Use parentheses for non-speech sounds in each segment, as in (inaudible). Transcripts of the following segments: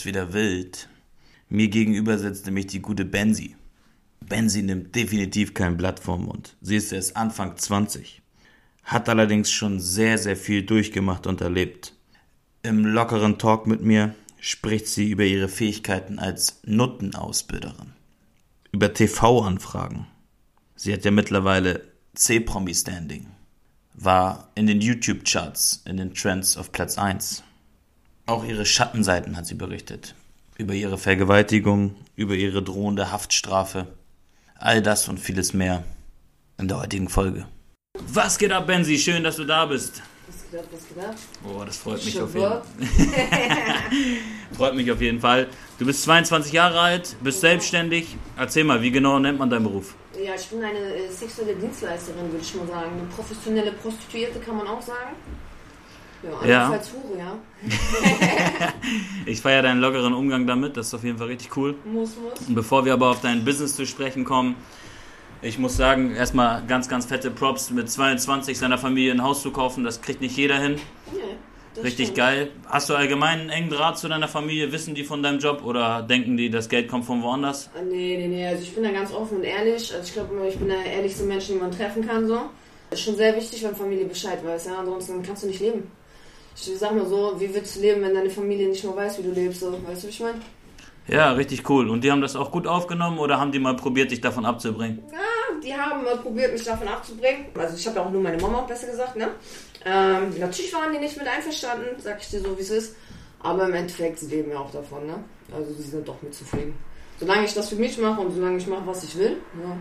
Wird's wieder wild. Mir gegenüber sitzt nämlich die gute Benzi. Benzi nimmt definitiv kein Blatt vom Mund. Sie ist erst Anfang 20. Hat allerdings schon sehr, sehr viel durchgemacht und erlebt. Im lockeren Talk mit mir spricht sie über ihre Fähigkeiten als Nuttenausbilderin. Über TV-Anfragen. Sie hat ja mittlerweile C-Promi-Standing. War in den YouTube-Charts, in den Trends auf Platz 1. Auch ihre Schattenseiten hat sie berichtet. Über ihre Vergewaltigung, über ihre drohende Haftstrafe. All das und vieles mehr in der heutigen Folge. Was geht ab, Benzi? Schön, dass du da bist. Was geht ab, was geht ab? Oh, das freut mich Schon auf jeden Bock? (laughs) Freut mich auf jeden Fall. Du bist 22 Jahre alt, bist selbstständig. Erzähl mal, wie genau nennt man deinen Beruf? Ja, ich bin eine äh, sexuelle Dienstleisterin, würde ich mal sagen. Eine professionelle Prostituierte kann man auch sagen. Ja, Ja. andernfalls Hure, ja. (laughs) Ich feiere deinen lockeren Umgang damit, das ist auf jeden Fall richtig cool. Muss, muss. Und bevor wir aber auf dein Business zu sprechen kommen, ich muss sagen, erstmal ganz, ganz fette Props, mit 22 seiner Familie ein Haus zu kaufen, das kriegt nicht jeder hin. Nee, Richtig stimmt. geil. Hast du allgemein einen engen Draht zu deiner Familie? Wissen die von deinem Job oder denken die, das Geld kommt von woanders? Ah, Nee, nee, nee. Also ich bin da ganz offen und ehrlich. Also ich glaube, ich bin der ehrlichste Mensch, den man treffen kann. So. Das ist schon sehr wichtig, wenn Familie Bescheid weiß. Ja? Ansonsten kannst du nicht leben. Ich sag mal so, wie willst du leben, wenn deine Familie nicht mehr weiß, wie du lebst? So. Weißt du, wie ich meine? Ja, richtig cool. Und die haben das auch gut aufgenommen oder haben die mal probiert, dich davon abzubringen? Ja, die haben äh, probiert, mich davon abzubringen. Also ich habe ja auch nur meine Mama, besser gesagt, ne? Ähm, natürlich waren die nicht mit einverstanden, sag ich dir so, wie es ist. Aber im Endeffekt, sie leben ja auch davon, ne? Also sie sind doch mit zufrieden. Solange ich das für mich mache und solange ich mache, was ich will, ja,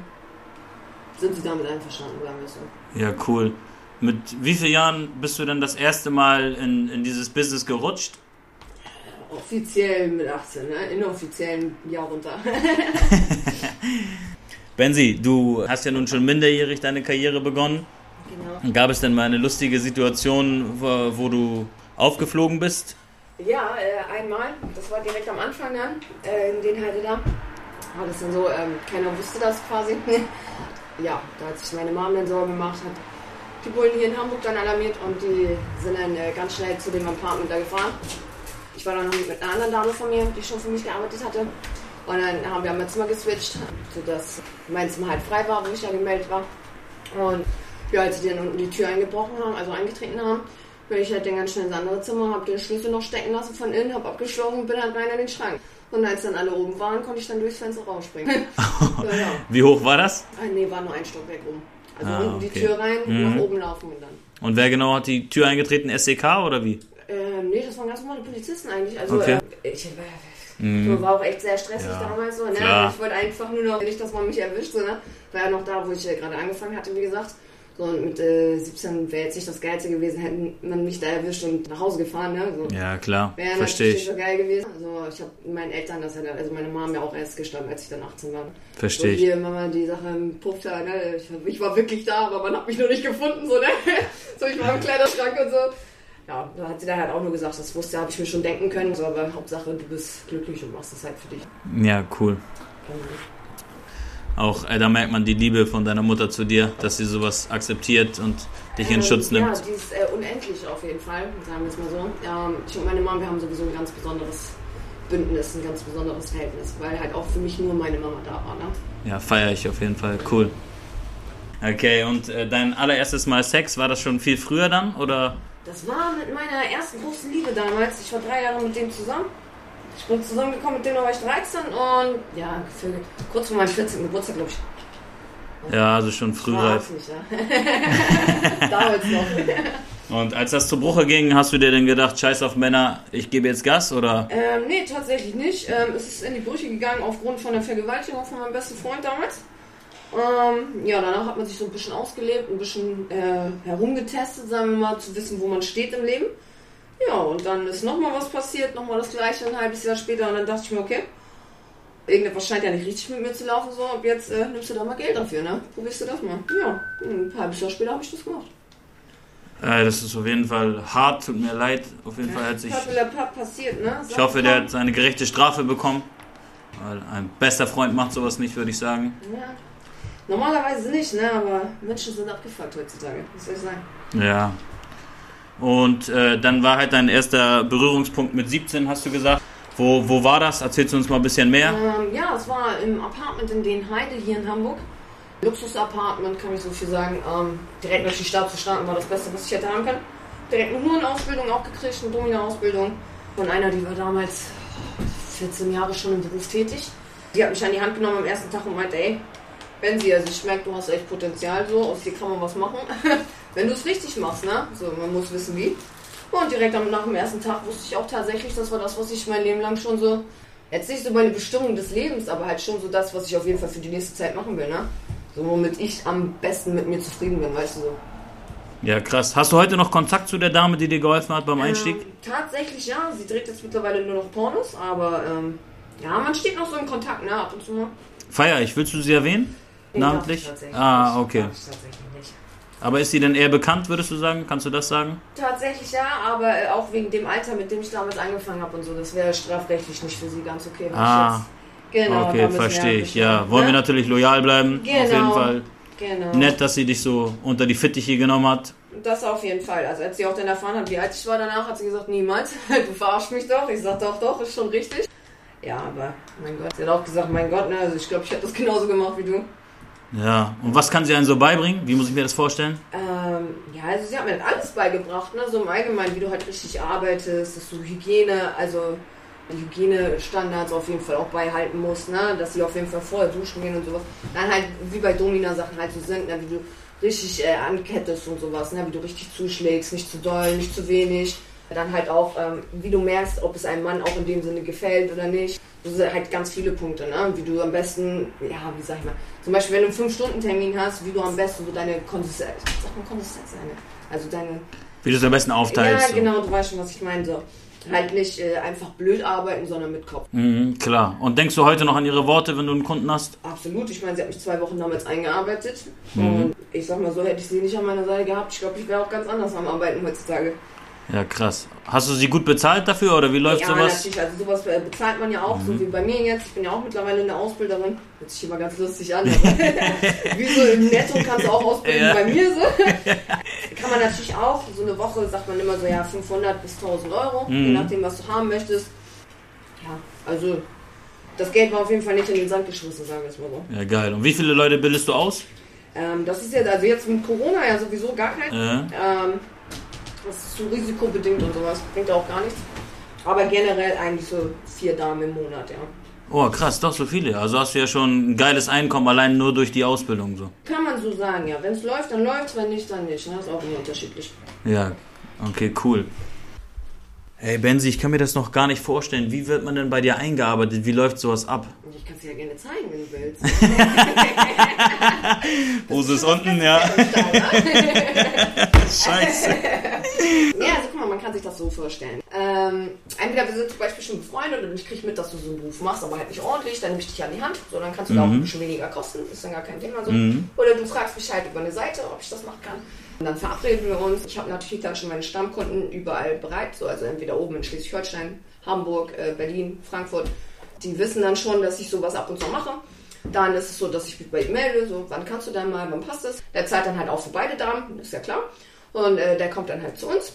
sind sie damit einverstanden, sagen wir so. Ja, cool. Mit wie vielen Jahren bist du denn das erste Mal in, in dieses Business gerutscht? Offiziell mit 18, ne? Inoffiziell ein Jahr runter. (laughs) Benzi, du hast ja nun schon minderjährig deine Karriere begonnen. genau. Gab es denn mal eine lustige Situation, wo, wo du aufgeflogen bist? Ja, äh, einmal, das war direkt am Anfang dann, äh, in den Heide da. War das dann so, ähm, keiner wusste das quasi. (laughs) ja, da hat sich meine Mom dann Sorgen gemacht, hat die Bullen hier in Hamburg dann alarmiert und die sind dann äh, ganz schnell zu dem Apartment da gefahren. Ich war dann noch mit einer anderen Dame von mir, die schon für mich gearbeitet hatte. Und dann haben wir mein Zimmer geswitcht, sodass mein Zimmer halt frei war, wo ich da gemeldet war. Und ja, als sie dann unten die Tür eingebrochen haben, also eingetreten haben, bin ich halt dann ganz schnell ins andere Zimmer, hab den Schlüssel noch stecken lassen von innen, hab abgeschlossen und bin halt rein in den Schrank. Und als dann alle oben waren, konnte ich dann durchs Fenster rausspringen. (laughs) ja, ja. Wie hoch war das? Ah, nee, war nur ein Stockwerk oben. Also Ah, unten die okay. Tür rein, Mhm. nach oben laufen und dann. Und wer genau hat die Tür eingetreten? SEK oder wie? Ähm, nee, das waren ganz normale Polizisten eigentlich. Also Okay. äh, ich äh, Mhm. war auch echt sehr stressig Ja, damals so. Ne? Ich wollte einfach nur noch nicht, dass man mich erwischt. So, ne? War ja noch da, wo ich äh, gerade angefangen hatte, wie gesagt. So, und mit äh, 17 wäre jetzt nicht das Geilste gewesen, hätten man mich da erwischt und nach Hause gefahren. Ne? So. Ja, klar. Wäre natürlich ich. so geil gewesen. Also ich habe meinen Eltern das ja, also meine Mom ja auch erst gestanden, als ich dann 18 war. Verstehe so, hier Mama die Sache im Puff da, ne? Ich, ich war wirklich da, aber man hat mich nur nicht gefunden, so, ne? (laughs) so, ich war im Kleiderschrank und so. Ja, da hat sie dann halt auch nur gesagt, das wusste, habe ich mir schon denken können. So, aber Hauptsache, du bist glücklich und machst das halt für dich. Ja, cool. Auch äh, da merkt man die Liebe von deiner Mutter zu dir, dass sie sowas akzeptiert und dich in Ähm, Schutz Ja, nimmt. die ist äh, unendlich auf jeden Fall, sagen wir es mal so. Ähm, ich und meine Mom, wir haben sowieso ein ganz besonderes Bündnis, ein ganz besonderes Verhältnis, weil halt auch für mich nur meine Mama da war, ne? Ja, feiere ich auf jeden Fall. Cool. Okay, und äh, dein allererstes Mal Sex, war das schon viel früher dann? Oder? Das war mit meiner ersten großen Liebe damals. Ich war drei Jahre mit dem zusammen. Ich bin zusammengekommen mit dem, da war ich 13 und ja, für, kurz vor meinem 14. Geburtstag, glaube ich. Ja, also schon frühreif. ja. (laughs) Damals noch. Und als das zu Bruche ging, hast du dir denn gedacht, scheiß auf Männer, ich gebe jetzt Gas? Oder? Ähm, nee, tatsächlich nicht. Ähm, es ist in die Brüche gegangen aufgrund von der Vergewaltigung von meinem besten Freund damals. Ähm, ja, danach hat man sich so ein bisschen ausgelebt, ein bisschen äh, herumgetestet, sagen wir mal, zu wissen, wo man steht im Leben. Ja, und dann ist nochmal was passiert, nochmal das gleiche ein halbes Jahr später und dann dachte ich mir, okay, irgendetwas scheint ja nicht richtig mit mir zu laufen, so, ab jetzt äh, nimmst du da mal Geld dafür, ne? Probierst du das mal. Ja, ein halbes Jahr später habe ich das gemacht. Äh, das ist auf jeden Fall hart, tut mir leid. Auf jeden Fall hat sich. Passiert, ne? Ich hoffe, der hat seine gerechte Strafe bekommen. Weil ein bester Freund macht sowas nicht, würde ich sagen. Ja. Normalerweise nicht, ne? Aber Menschen sind abgefuckt heutzutage. Soll ich sagen? Ja. Und äh, dann war halt dein erster Berührungspunkt mit 17, hast du gesagt. Wo, wo war das? Erzählst du uns mal ein bisschen mehr? Ähm, ja, es war im Apartment in Den Heide hier in Hamburg. Luxus-Apartment, kann ich so viel sagen. Ähm, direkt durch die Stadt zu starten war das Beste, was ich hätte haben können. Direkt eine Hurenausbildung auch gekriegt, eine Domina-Ausbildung. Von einer, die war damals 14 Jahre schon im Beruf tätig. Die hat mich an die Hand genommen am ersten Tag und meinte, ey, wenn sie, also ich merke, du hast echt Potenzial so, aus dir kann man was machen. (laughs) wenn du es richtig machst, ne? So, man muss wissen wie. Und direkt nach dem ersten Tag wusste ich auch tatsächlich, das war das, was ich mein Leben lang schon so, jetzt nicht so meine Bestimmung des Lebens, aber halt schon so das, was ich auf jeden Fall für die nächste Zeit machen will, ne? So, womit ich am besten mit mir zufrieden bin, weißt du so. Ja, krass. Hast du heute noch Kontakt zu der Dame, die dir geholfen hat beim Einstieg? Ähm, tatsächlich ja. Sie dreht jetzt mittlerweile nur noch Pornos, aber ähm, ja, man steht noch so in Kontakt, ne, ab und zu mal. Feier ich. Willst du sie erwähnen? Namentlich? Ah, okay. Aber ist sie denn eher bekannt, würdest du sagen? Kannst du das sagen? Tatsächlich ja, aber äh, auch wegen dem Alter, mit dem ich damals angefangen habe und so. Das wäre strafrechtlich nicht für sie ganz okay. Ah, genau. Okay, verstehe ich. Ja, wollen ne? wir natürlich loyal bleiben. Genau. Auf jeden Fall. Genau. Nett, dass sie dich so unter die Fittiche genommen hat. Das auf jeden Fall. Also als sie auch dann erfahren hat, wie alt ich war danach, hat sie gesagt, niemals, (laughs) du verarschst mich doch. Ich sag doch, doch, ist schon richtig. Ja, aber mein Gott, sie hat auch gesagt, mein Gott, ne, also ich glaube, ich hätte das genauso gemacht wie du. Ja, und was kann sie einem so beibringen? Wie muss ich mir das vorstellen? Ähm, ja, also sie hat mir alles beigebracht, ne? so im Allgemeinen, wie du halt richtig arbeitest, dass du Hygiene, also Hygienestandards auf jeden Fall auch beihalten musst, ne? dass sie auf jeden Fall vorher duschen gehen und sowas. Dann halt, wie bei Domina-Sachen halt so sind, ne? wie du richtig äh, ankettest und sowas, ne? wie du richtig zuschlägst, nicht zu doll, nicht zu wenig. Dann halt auch, ähm, wie du merkst, ob es einem Mann auch in dem Sinne gefällt oder nicht. Das sind halt ganz viele Punkte, ne? wie du am besten, ja, wie sag ich mal, zum Beispiel, wenn du einen 5-Stunden-Termin hast, wie du am besten so deine Konsistenz, sag mal Konsistenz, also deine... Wie du es am besten aufteilst. Ja, genau, du weißt schon, was ich meine. So halt nicht äh, einfach blöd arbeiten, sondern mit Kopf. Mhm, klar. Und denkst du heute noch an ihre Worte, wenn du einen Kunden hast? Absolut. Ich meine, sie hat mich zwei Wochen damals eingearbeitet. Mhm. Und ich sag mal so, hätte ich sie nicht an meiner Seite gehabt, ich glaube, ich wäre auch ganz anders am Arbeiten heutzutage. Ja, krass. Hast du sie gut bezahlt dafür oder wie läuft ja, sowas? Ja, natürlich. Also sowas äh, bezahlt man ja auch, mhm. so wie bei mir jetzt. Ich bin ja auch mittlerweile eine Ausbilderin. Hört sich immer ganz lustig an. (laughs) (laughs) wie so im Netto kannst du auch ausbilden ja. bei mir so. (laughs) Kann man natürlich auch. So eine Woche sagt man immer so, ja, 500 bis 1000 Euro. Mhm. Je nachdem, was du haben möchtest. Ja, also das Geld war auf jeden Fall nicht in den Sand geschmissen, sagen wir es mal so. Ja, geil. Und wie viele Leute bildest du aus? Ähm, das ist jetzt, also jetzt mit Corona ja sowieso gar kein. Ja. Ähm, das ist zu risikobedingt und sowas. Bringt auch gar nichts. Aber generell eigentlich so vier Damen im Monat, ja. Oh, krass, doch so viele. Also hast du ja schon ein geiles Einkommen, allein nur durch die Ausbildung so. Kann man so sagen, ja. Wenn es läuft, dann läuft wenn nicht, dann nicht. Das ne? ist auch immer unterschiedlich. Ja, okay, cool. Hey Benzi, ich kann mir das noch gar nicht vorstellen. Wie wird man denn bei dir eingearbeitet? Wie läuft sowas ab? Ich kann es dir ja gerne zeigen, wenn du willst. (laughs) Hose ist unten, ja. (laughs) Scheiße. (laughs) Ja, also guck mal, man kann sich das so vorstellen. Ähm, entweder wir sind zum Beispiel schon befreundet und ich kriege mit, dass du so einen Beruf machst, aber halt nicht ordentlich, dann nehme ich dich an die Hand, so dann kannst du mhm. da auch ein bisschen weniger kosten, ist dann gar kein Thema so. Mhm. Oder du fragst mich halt über eine Seite, ob ich das machen kann. Und dann verabreden wir uns. Ich habe natürlich dann schon meine Stammkunden überall bereit, so also entweder oben in Schleswig-Holstein, Hamburg, äh, Berlin, Frankfurt. Die wissen dann schon, dass ich sowas ab und zu mache. Dann ist es so, dass ich mich bei ihm melde, so wann kannst du denn mal, wann passt es? Der zahlt dann halt auch für beide Damen, ist ja klar. Und äh, der kommt dann halt zu uns.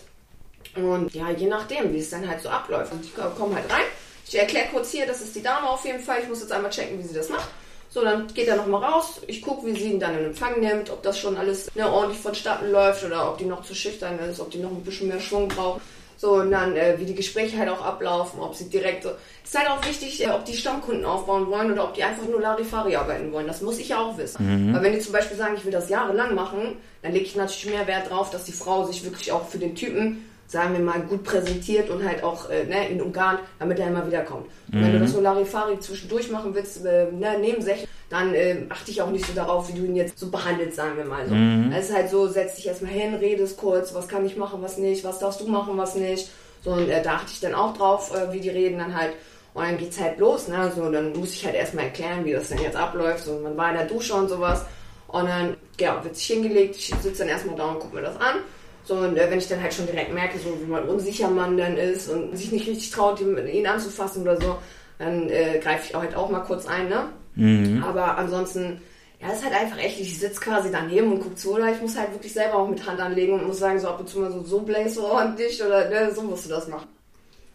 Und ja, je nachdem, wie es dann halt so abläuft. Und ich komme halt rein. Ich erkläre kurz hier, das ist die Dame auf jeden Fall. Ich muss jetzt einmal checken, wie sie das macht. So, dann geht er nochmal raus. Ich gucke, wie sie ihn dann in Empfang nimmt, ob das schon alles ne, ordentlich vonstatten läuft oder ob die noch zu schüchtern ist, ob die noch ein bisschen mehr Schwung braucht. So, und dann, äh, wie die Gespräche halt auch ablaufen, ob sie direkt so. Es ist halt auch wichtig, äh, ob die Stammkunden aufbauen wollen oder ob die einfach nur Larifari arbeiten wollen. Das muss ich ja auch wissen. Mhm. Weil wenn die zum Beispiel sagen, ich will das jahrelang machen, dann lege ich natürlich mehr Wert drauf, dass die Frau sich wirklich auch für den Typen sagen wir mal, gut präsentiert und halt auch äh, ne, ihn umgarnt, damit er immer wieder kommt. Und mhm. wenn du mhm. das so Larifari zwischendurch machen willst, äh, ne, nebensächlich, dann äh, achte ich auch nicht so darauf, wie du ihn jetzt so behandelst, sagen wir mal so. Mhm. Es ist halt so, setz dich erstmal hin, redest kurz, was kann ich machen, was nicht, was darfst du machen, was nicht. So, und äh, da achte ich dann auch drauf, äh, wie die reden dann halt. Und dann geht's halt los, ne? So, dann muss ich halt erstmal erklären, wie das denn jetzt abläuft. So, man war in der Dusche und sowas. Und dann, ja, wird sich hingelegt, ich sitze dann erstmal da und gucke mir das an. So, und äh, wenn ich dann halt schon direkt merke, so wie man unsicher man dann ist und sich nicht richtig traut, ihn anzufassen oder so, dann äh, greife ich auch halt auch mal kurz ein, ne? Mhm. Aber ansonsten, Ja, das ist halt einfach echt, ich sitze quasi daneben und gucke zu, oder ich muss halt wirklich selber auch mit Hand anlegen und muss sagen, so ab und zu mal so, so bläst du ordentlich oder ne, so musst du das machen.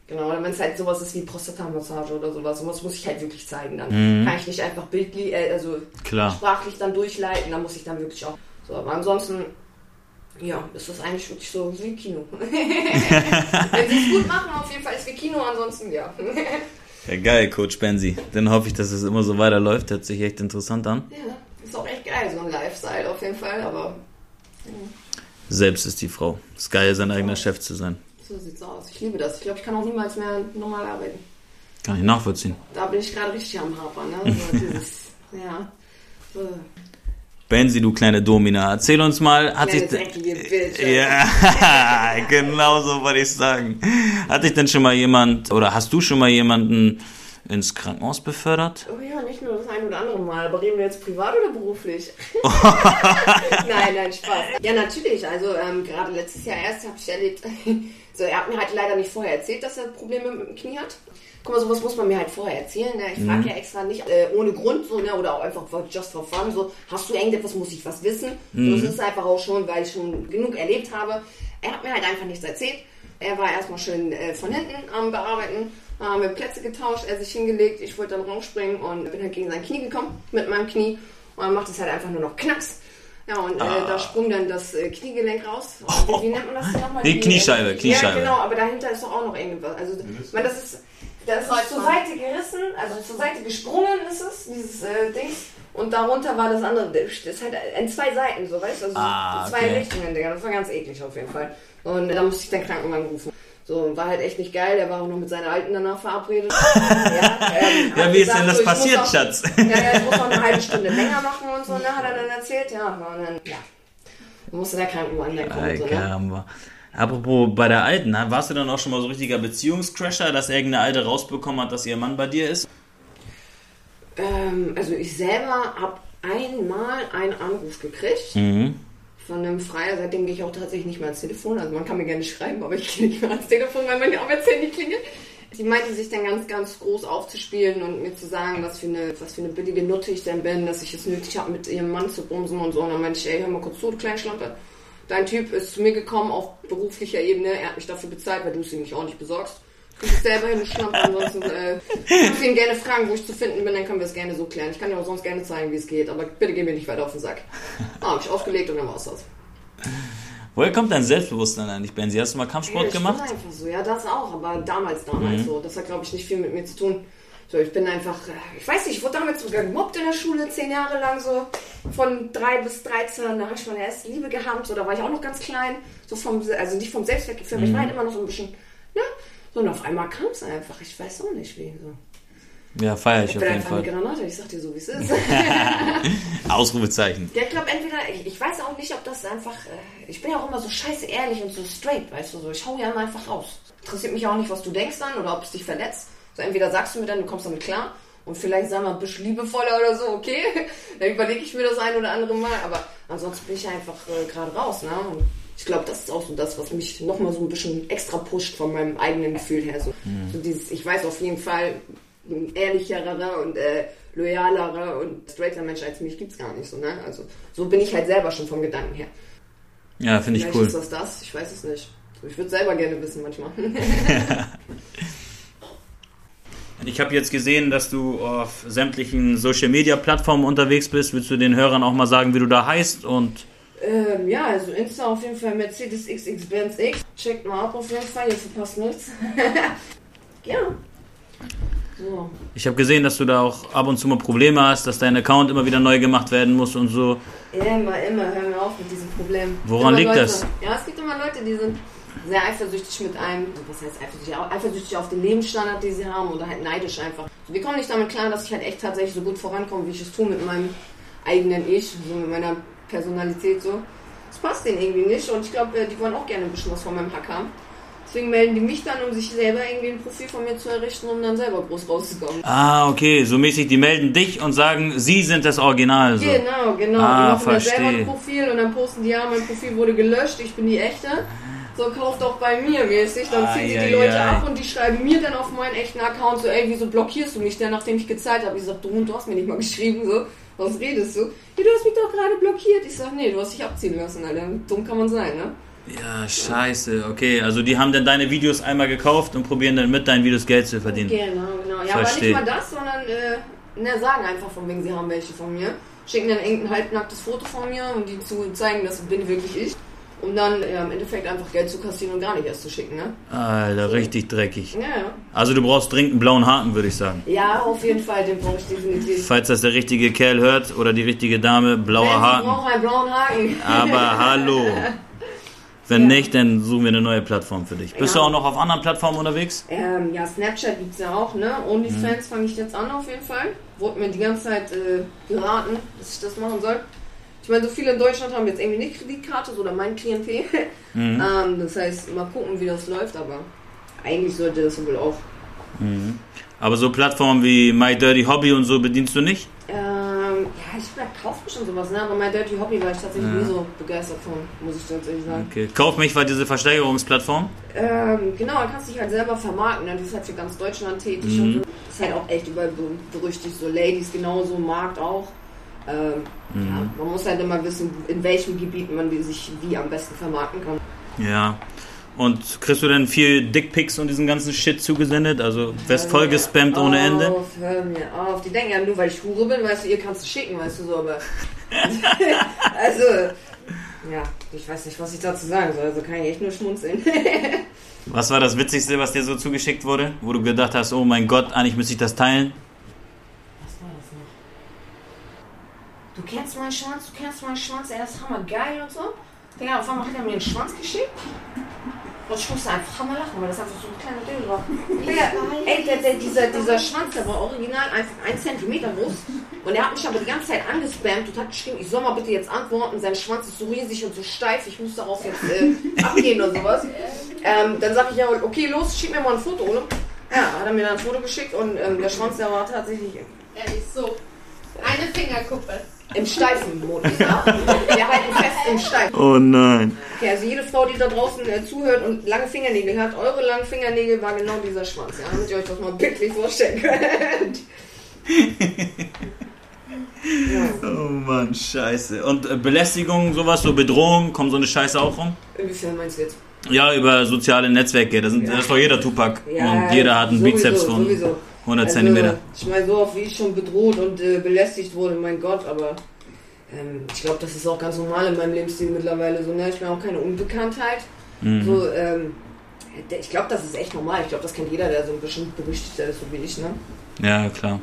Genau, oder wenn es halt sowas ist wie Prostata-Massage oder sowas, sowas muss ich halt wirklich zeigen. Dann Mhm. kann ich nicht einfach bildlich, äh, also Klar. sprachlich dann durchleiten, dann muss ich dann wirklich auch. So, aber ansonsten, ja, ist das eigentlich wirklich so wie Kino. (laughs) (laughs) wenn sie es gut machen, auf jeden Fall ist wie Kino, ansonsten ja. Ja, geil, Coach Benzi. Dann hoffe ich, dass es immer so weiterläuft. Hört sich echt interessant an. ja, ist auch echt geil, so ein Lifestyle auf jeden Fall, aber Selbst ist die Frau. Es ist geil, sein eigener Chef zu sein. so sieht's aus. Ich liebe das. Ich glaube, ich kann auch niemals mehr normal arbeiten. Kann ich nachvollziehen. Da bin ich gerade richtig am Hapern, ne? So dieses, (laughs) ja. So. Benzi, du kleine Domina, erzähl uns mal, hat Kleine sich... Ja, (laughs) genau so wollte ich sagen. Hat dich denn schon mal jemand, oder hast du schon mal jemanden ins Krankenhaus befördert? Oh ja, nicht nur das ein oder andere Mal, aber reden wir jetzt privat oder beruflich? (laughs) nein, nein, Spaß. Ja, natürlich. Also ähm, gerade letztes Jahr erst habe ich erlebt, (laughs) er hat mir halt leider nicht vorher erzählt, dass er Probleme mit dem Knie hat. Guck mal, sowas muss man mir halt vorher erzählen. Ne? Ich frage ja extra nicht äh, ohne Grund so, ne? oder auch einfach just for fun. So, hast du irgendetwas, muss ich was wissen? So, das ist einfach auch schon, weil ich schon genug erlebt habe. Er hat mir halt einfach nichts erzählt. Er war erstmal schön äh, von hinten am Bearbeiten, haben wir Plätze getauscht, er sich hingelegt, ich wollte dann rausspringen und bin halt gegen sein Knie gekommen mit meinem Knie. Und dann macht es halt einfach nur noch Knacks. Ja, und äh, da sprung dann das äh, Kniegelenk raus. Wie, (laughs) wie nennt man das denn nochmal? Die Kniescheibe, Kniescheibe. Ja, genau, aber dahinter ist doch auch noch irgendwas. Also, meine, das ist, das ist zur Seite gerissen, also zur Seite gesprungen ist es, dieses äh, Ding. Und darunter war das andere. Das ist halt in zwei Seiten, so weißt du? Also Ah, zwei okay. Richtungen, Digga. Das war ganz eklig auf jeden Fall. Und da musste ich den Krankenwagen rufen. So, war halt echt nicht geil. Der war auch noch mit seiner Alten danach verabredet. (laughs) ja, ähm, Ja, wie ist gesagt, denn das so, passiert, auch- Schatz? Ja, ja, ich muss noch eine halbe Stunde länger machen und so, ne, hat er dann erzählt. Ja, und dann, ja. Musste der Krankenwagen kommen. Ay, So, ne? Apropos bei der Alten, ne? warst du dann auch schon mal so richtiger Beziehungscrasher, dass irgendeine Alte rausbekommen hat, dass ihr Mann bei dir ist? ähm, also ich selber habe einmal einen Anruf gekriegt. Mhm. Von einem Freier, seitdem gehe ich auch tatsächlich nicht mehr ans Telefon. Also man kann mir gerne schreiben, aber ich gehe nicht mehr ans Telefon, weil meine Arbeitshandy klingelt. Die meinte sich dann ganz, ganz groß aufzuspielen und mir zu sagen, was für eine, was für eine billige Nutte ich denn bin, dass ich es nötig habe, mit ihrem Mann zu bumsen und so. Und dann meinte ich, ey, hör mal kurz zu, du Kleinschlampe. Dein Typ ist zu mir gekommen auf beruflicher Ebene, er hat mich dafür bezahlt, weil du es ihm nicht ordentlich besorgst. Du bist selber hin, du Schlampe, ansonsten äh, kannst du ihn gerne fragen, wo ich zu finden bin, dann können wir es gerne so klären. Ich kann dir auch sonst gerne zeigen, wie es geht, aber bitte geh mir nicht weiter auf den Sack. Ah, hab ich aufgelegt und dann war's das. Woher kommt dein Selbstbewusstsein eigentlich, Benzi? Hast du mal Kampfsport ich gemacht? Mhm. Bin einfach so, ja, das auch, aber damals, damals so. Das hat, glaube ich, nicht viel mit mir zu tun. So, ich bin einfach, äh, ich weiß nicht, ich wurde damals sogar gemobbt in der Schule, zehn Jahre lang so, von drei bis 13, da habe ich meine erste Liebe gehabt, so, da war ich auch noch ganz klein, so vom, also nicht vom Selbstwertgefühl, aber ich Mhm. war halt immer noch so ein bisschen, ne? So, und auf einmal kam es einfach, ich weiß auch nicht wie, so. Ja, feier ich Ich auf bin jeden einfach eine Fall. Granate, ich sag dir so, wie es ist. (laughs) Ausrufezeichen. Ja, ich glaube entweder, ich, ich weiß auch nicht, ob das einfach, äh, ich bin ja auch immer so scheiße ehrlich und so straight, weißt du, so, ich hau ja immer einfach raus. Interessiert mich auch nicht, was du denkst dann oder ob es dich verletzt. So, entweder sagst du mir dann, du kommst damit klar und vielleicht sagen wir ein bisschen liebevoller oder so, okay, (laughs) dann überlege ich mir das ein oder andere Mal, aber ansonsten bin ich einfach äh, gerade raus, ne, und ich glaube, das ist auch so das, was mich nochmal so ein bisschen extra pusht von meinem eigenen Gefühl her, so, so dieses, ich weiß auf jeden Fall, ein ehrlicherer und äh, loyalerer und straighter Mensch als mich gibt's gar nicht so, ne? Also so bin ich halt selber schon vom Gedanken her. Ja, finde ich cool. ist das das, ich weiß es nicht. Ich würde selber gerne wissen manchmal. (laughs) Ich habe jetzt gesehen, dass du auf sämtlichen Social Media Plattformen unterwegs bist. Willst du den Hörern auch mal sagen, wie du da heißt? Und ähm, ja, also Insta auf jeden Fall Mercedes XX Benz X. Checkt mal ab auf jeden Fall, ihr verpasst nichts. (laughs) ja. So. ich habe gesehen, dass du da auch ab und zu mal Probleme hast, dass dein Account immer wieder neu gemacht werden muss und so. Immer, immer, hör mir auf mit diesem Problem. Woran liegt Leute, das? Ja, es gibt immer Leute, die sind sehr eifersüchtig mit einem, was heißt eifersüchtig, eifersüchtig auf den Lebensstandard, den sie haben oder halt neidisch einfach. Wir kommen nicht damit klar, dass ich halt echt tatsächlich so gut vorankomme, wie ich es tue mit meinem eigenen Ich, so mit meiner Personalität so. Das passt denen irgendwie nicht und ich glaube, die wollen auch gerne ein bisschen was von meinem Hack haben. Deswegen melden die mich dann, um sich selber irgendwie ein Profil von mir zu errichten, um dann selber groß rauszukommen. Ah, okay, so mäßig, die melden dich und sagen, sie sind das Original. So. Genau, genau. Ah, die machen da selber verstehe. ein Profil und dann posten die, ja, mein Profil wurde gelöscht, ich bin die echte. So, kauft doch bei mir mäßig. Dann ziehen sie Ai, die Leute ai. ab und die schreiben mir dann auf meinen echten Account so, ey, wieso blockierst du mich denn, nachdem ich gezahlt habe? Ich sag, du Hund, du hast mir nicht mal geschrieben, so. Was redest du? Ja, du hast mich doch gerade blockiert. Ich sag, nee, du hast dich abziehen lassen, Alter. Dumm kann man sein, ne? Ja, scheiße. Okay, also die haben dann deine Videos einmal gekauft und probieren dann mit deinen Videos Geld zu verdienen. Genau, genau. Ja, Versteh. aber nicht mal das, sondern äh, ne, sagen einfach von wegen, sie haben welche von mir. Schicken dann irgendein halbnacktes Foto von mir, um die zu zeigen, das bin wirklich ich. Um dann ja, im Endeffekt einfach Geld zu kassieren und gar nicht erst zu schicken, ne? Alter, richtig dreckig. Ja, ja. Also du brauchst dringend einen blauen Haken, würde ich sagen. Ja, auf jeden Fall, den brauche ich definitiv. Falls das der richtige Kerl hört oder die richtige Dame, blauer Ich Haken. brauche einen blauen Haken. Aber (laughs) hallo. Wenn Ja. nicht, dann suchen wir eine neue Plattform für dich. Bist Ja. du auch noch auf anderen Plattformen unterwegs? Ähm, ja, Snapchat gibt's ja auch, ne? OnlyFans Mhm. fange ich jetzt an auf jeden Fall. Wurde mir die ganze Zeit äh, geraten, dass ich das machen soll. Ich meine, so viele in Deutschland haben jetzt irgendwie nicht Kreditkarte oder mein Klientel. Mhm. (laughs) ähm, das heißt, mal gucken, wie das läuft, aber eigentlich sollte das wohl auch. Aber so Plattformen wie My Dirty Hobby und so bedienst du nicht? Ähm, ja, ich kaufe schon sowas, ne? Aber mein Dirty Hobby war ich tatsächlich nie so begeistert von, muss ich tatsächlich sagen. Okay. Kauf mich war diese Versteigerungsplattform. Ähm, genau, da kannst du dich halt selber vermarkten. Ne? Die ist halt für ganz Deutschland tätig Mhm. und so. Ist halt auch echt überall ber- berüchtigt. So Ladies genauso, Markt auch. Ähm, Mhm. ja, man muss halt immer wissen, in welchem Gebiet man sich wie am besten vermarkten kann. Ja. Und kriegst du denn viel Dickpics und diesen ganzen Shit zugesendet? Also wirst voll gespammt ohne Ende? Auf, hör mir auf. Die denken ja nur, weil ich Hure bin, weißt du, ihr kannst es schicken, weißt du so, aber. (laughs) also. Ja, ich weiß nicht, was ich dazu sagen soll. Also kann ich echt nur schmunzeln. (laughs) Was war das Witzigste, was dir so zugeschickt wurde? Wo du gedacht hast, oh mein Gott, eigentlich müsste ich das teilen? Was war das noch? Du kennst meinen Schwanz, du kennst meinen Schwanz, er ist hammergeil und so. Digga, auf einmal hat er mir den Schwanz geschickt. Und ich musste einfach hammer lachen, weil das einfach so ein kleiner Ding war. Digga, ey, der, der, dieser, dieser Schwanz, der war original einfach ein Zentimeter groß. Und er hat mich aber die ganze Zeit angespammt und hat geschrieben, ich soll mal bitte jetzt antworten. Sein Schwanz ist so riesig und so steif, ich muss darauf jetzt äh, (laughs) abgehen oder sowas. Ähm, dann sag ich ja, okay, los, schick mir mal ein Foto, oder? Ja, hat er mir dann ein Foto geschickt und ähm, der Schwanz, der war tatsächlich Er ist so. Eine Fingerkuppe. Im steifen Modus. Ja? Wir halten fest im Steifen. Oh nein. Okay, also jede Frau, die da draußen äh, zuhört und lange Fingernägel hat, eure langen Fingernägel war genau dieser Schwanz, ja, damit ihr euch das mal bildlich vorstellen könnt. ja, (laughs) Oh Mann, scheiße. Und äh, Belästigung, sowas, so Bedrohung, kommt so eine Scheiße auch rum? inwiefern meinst du jetzt? Ja, über soziale Netzwerke. Das, sind, Ja. das ist doch jeder Tupac. Ja, und jeder hat einen sowieso, Bizeps von sowieso. 100 Also, Zentimeter. Ich meine, so oft wie ich schon bedroht und äh, belästigt wurde, mein Gott, aber ähm, ich glaube, das ist auch ganz normal in meinem Lebensstil mittlerweile so. Ne? Ich bin auch keine Unbekanntheit. Mhm. So, ähm, ich glaube, das ist echt normal. Ich glaube, das kennt jeder, der so ein bisschen berüchtigter ist, so wie ich, ne? Ja, klar.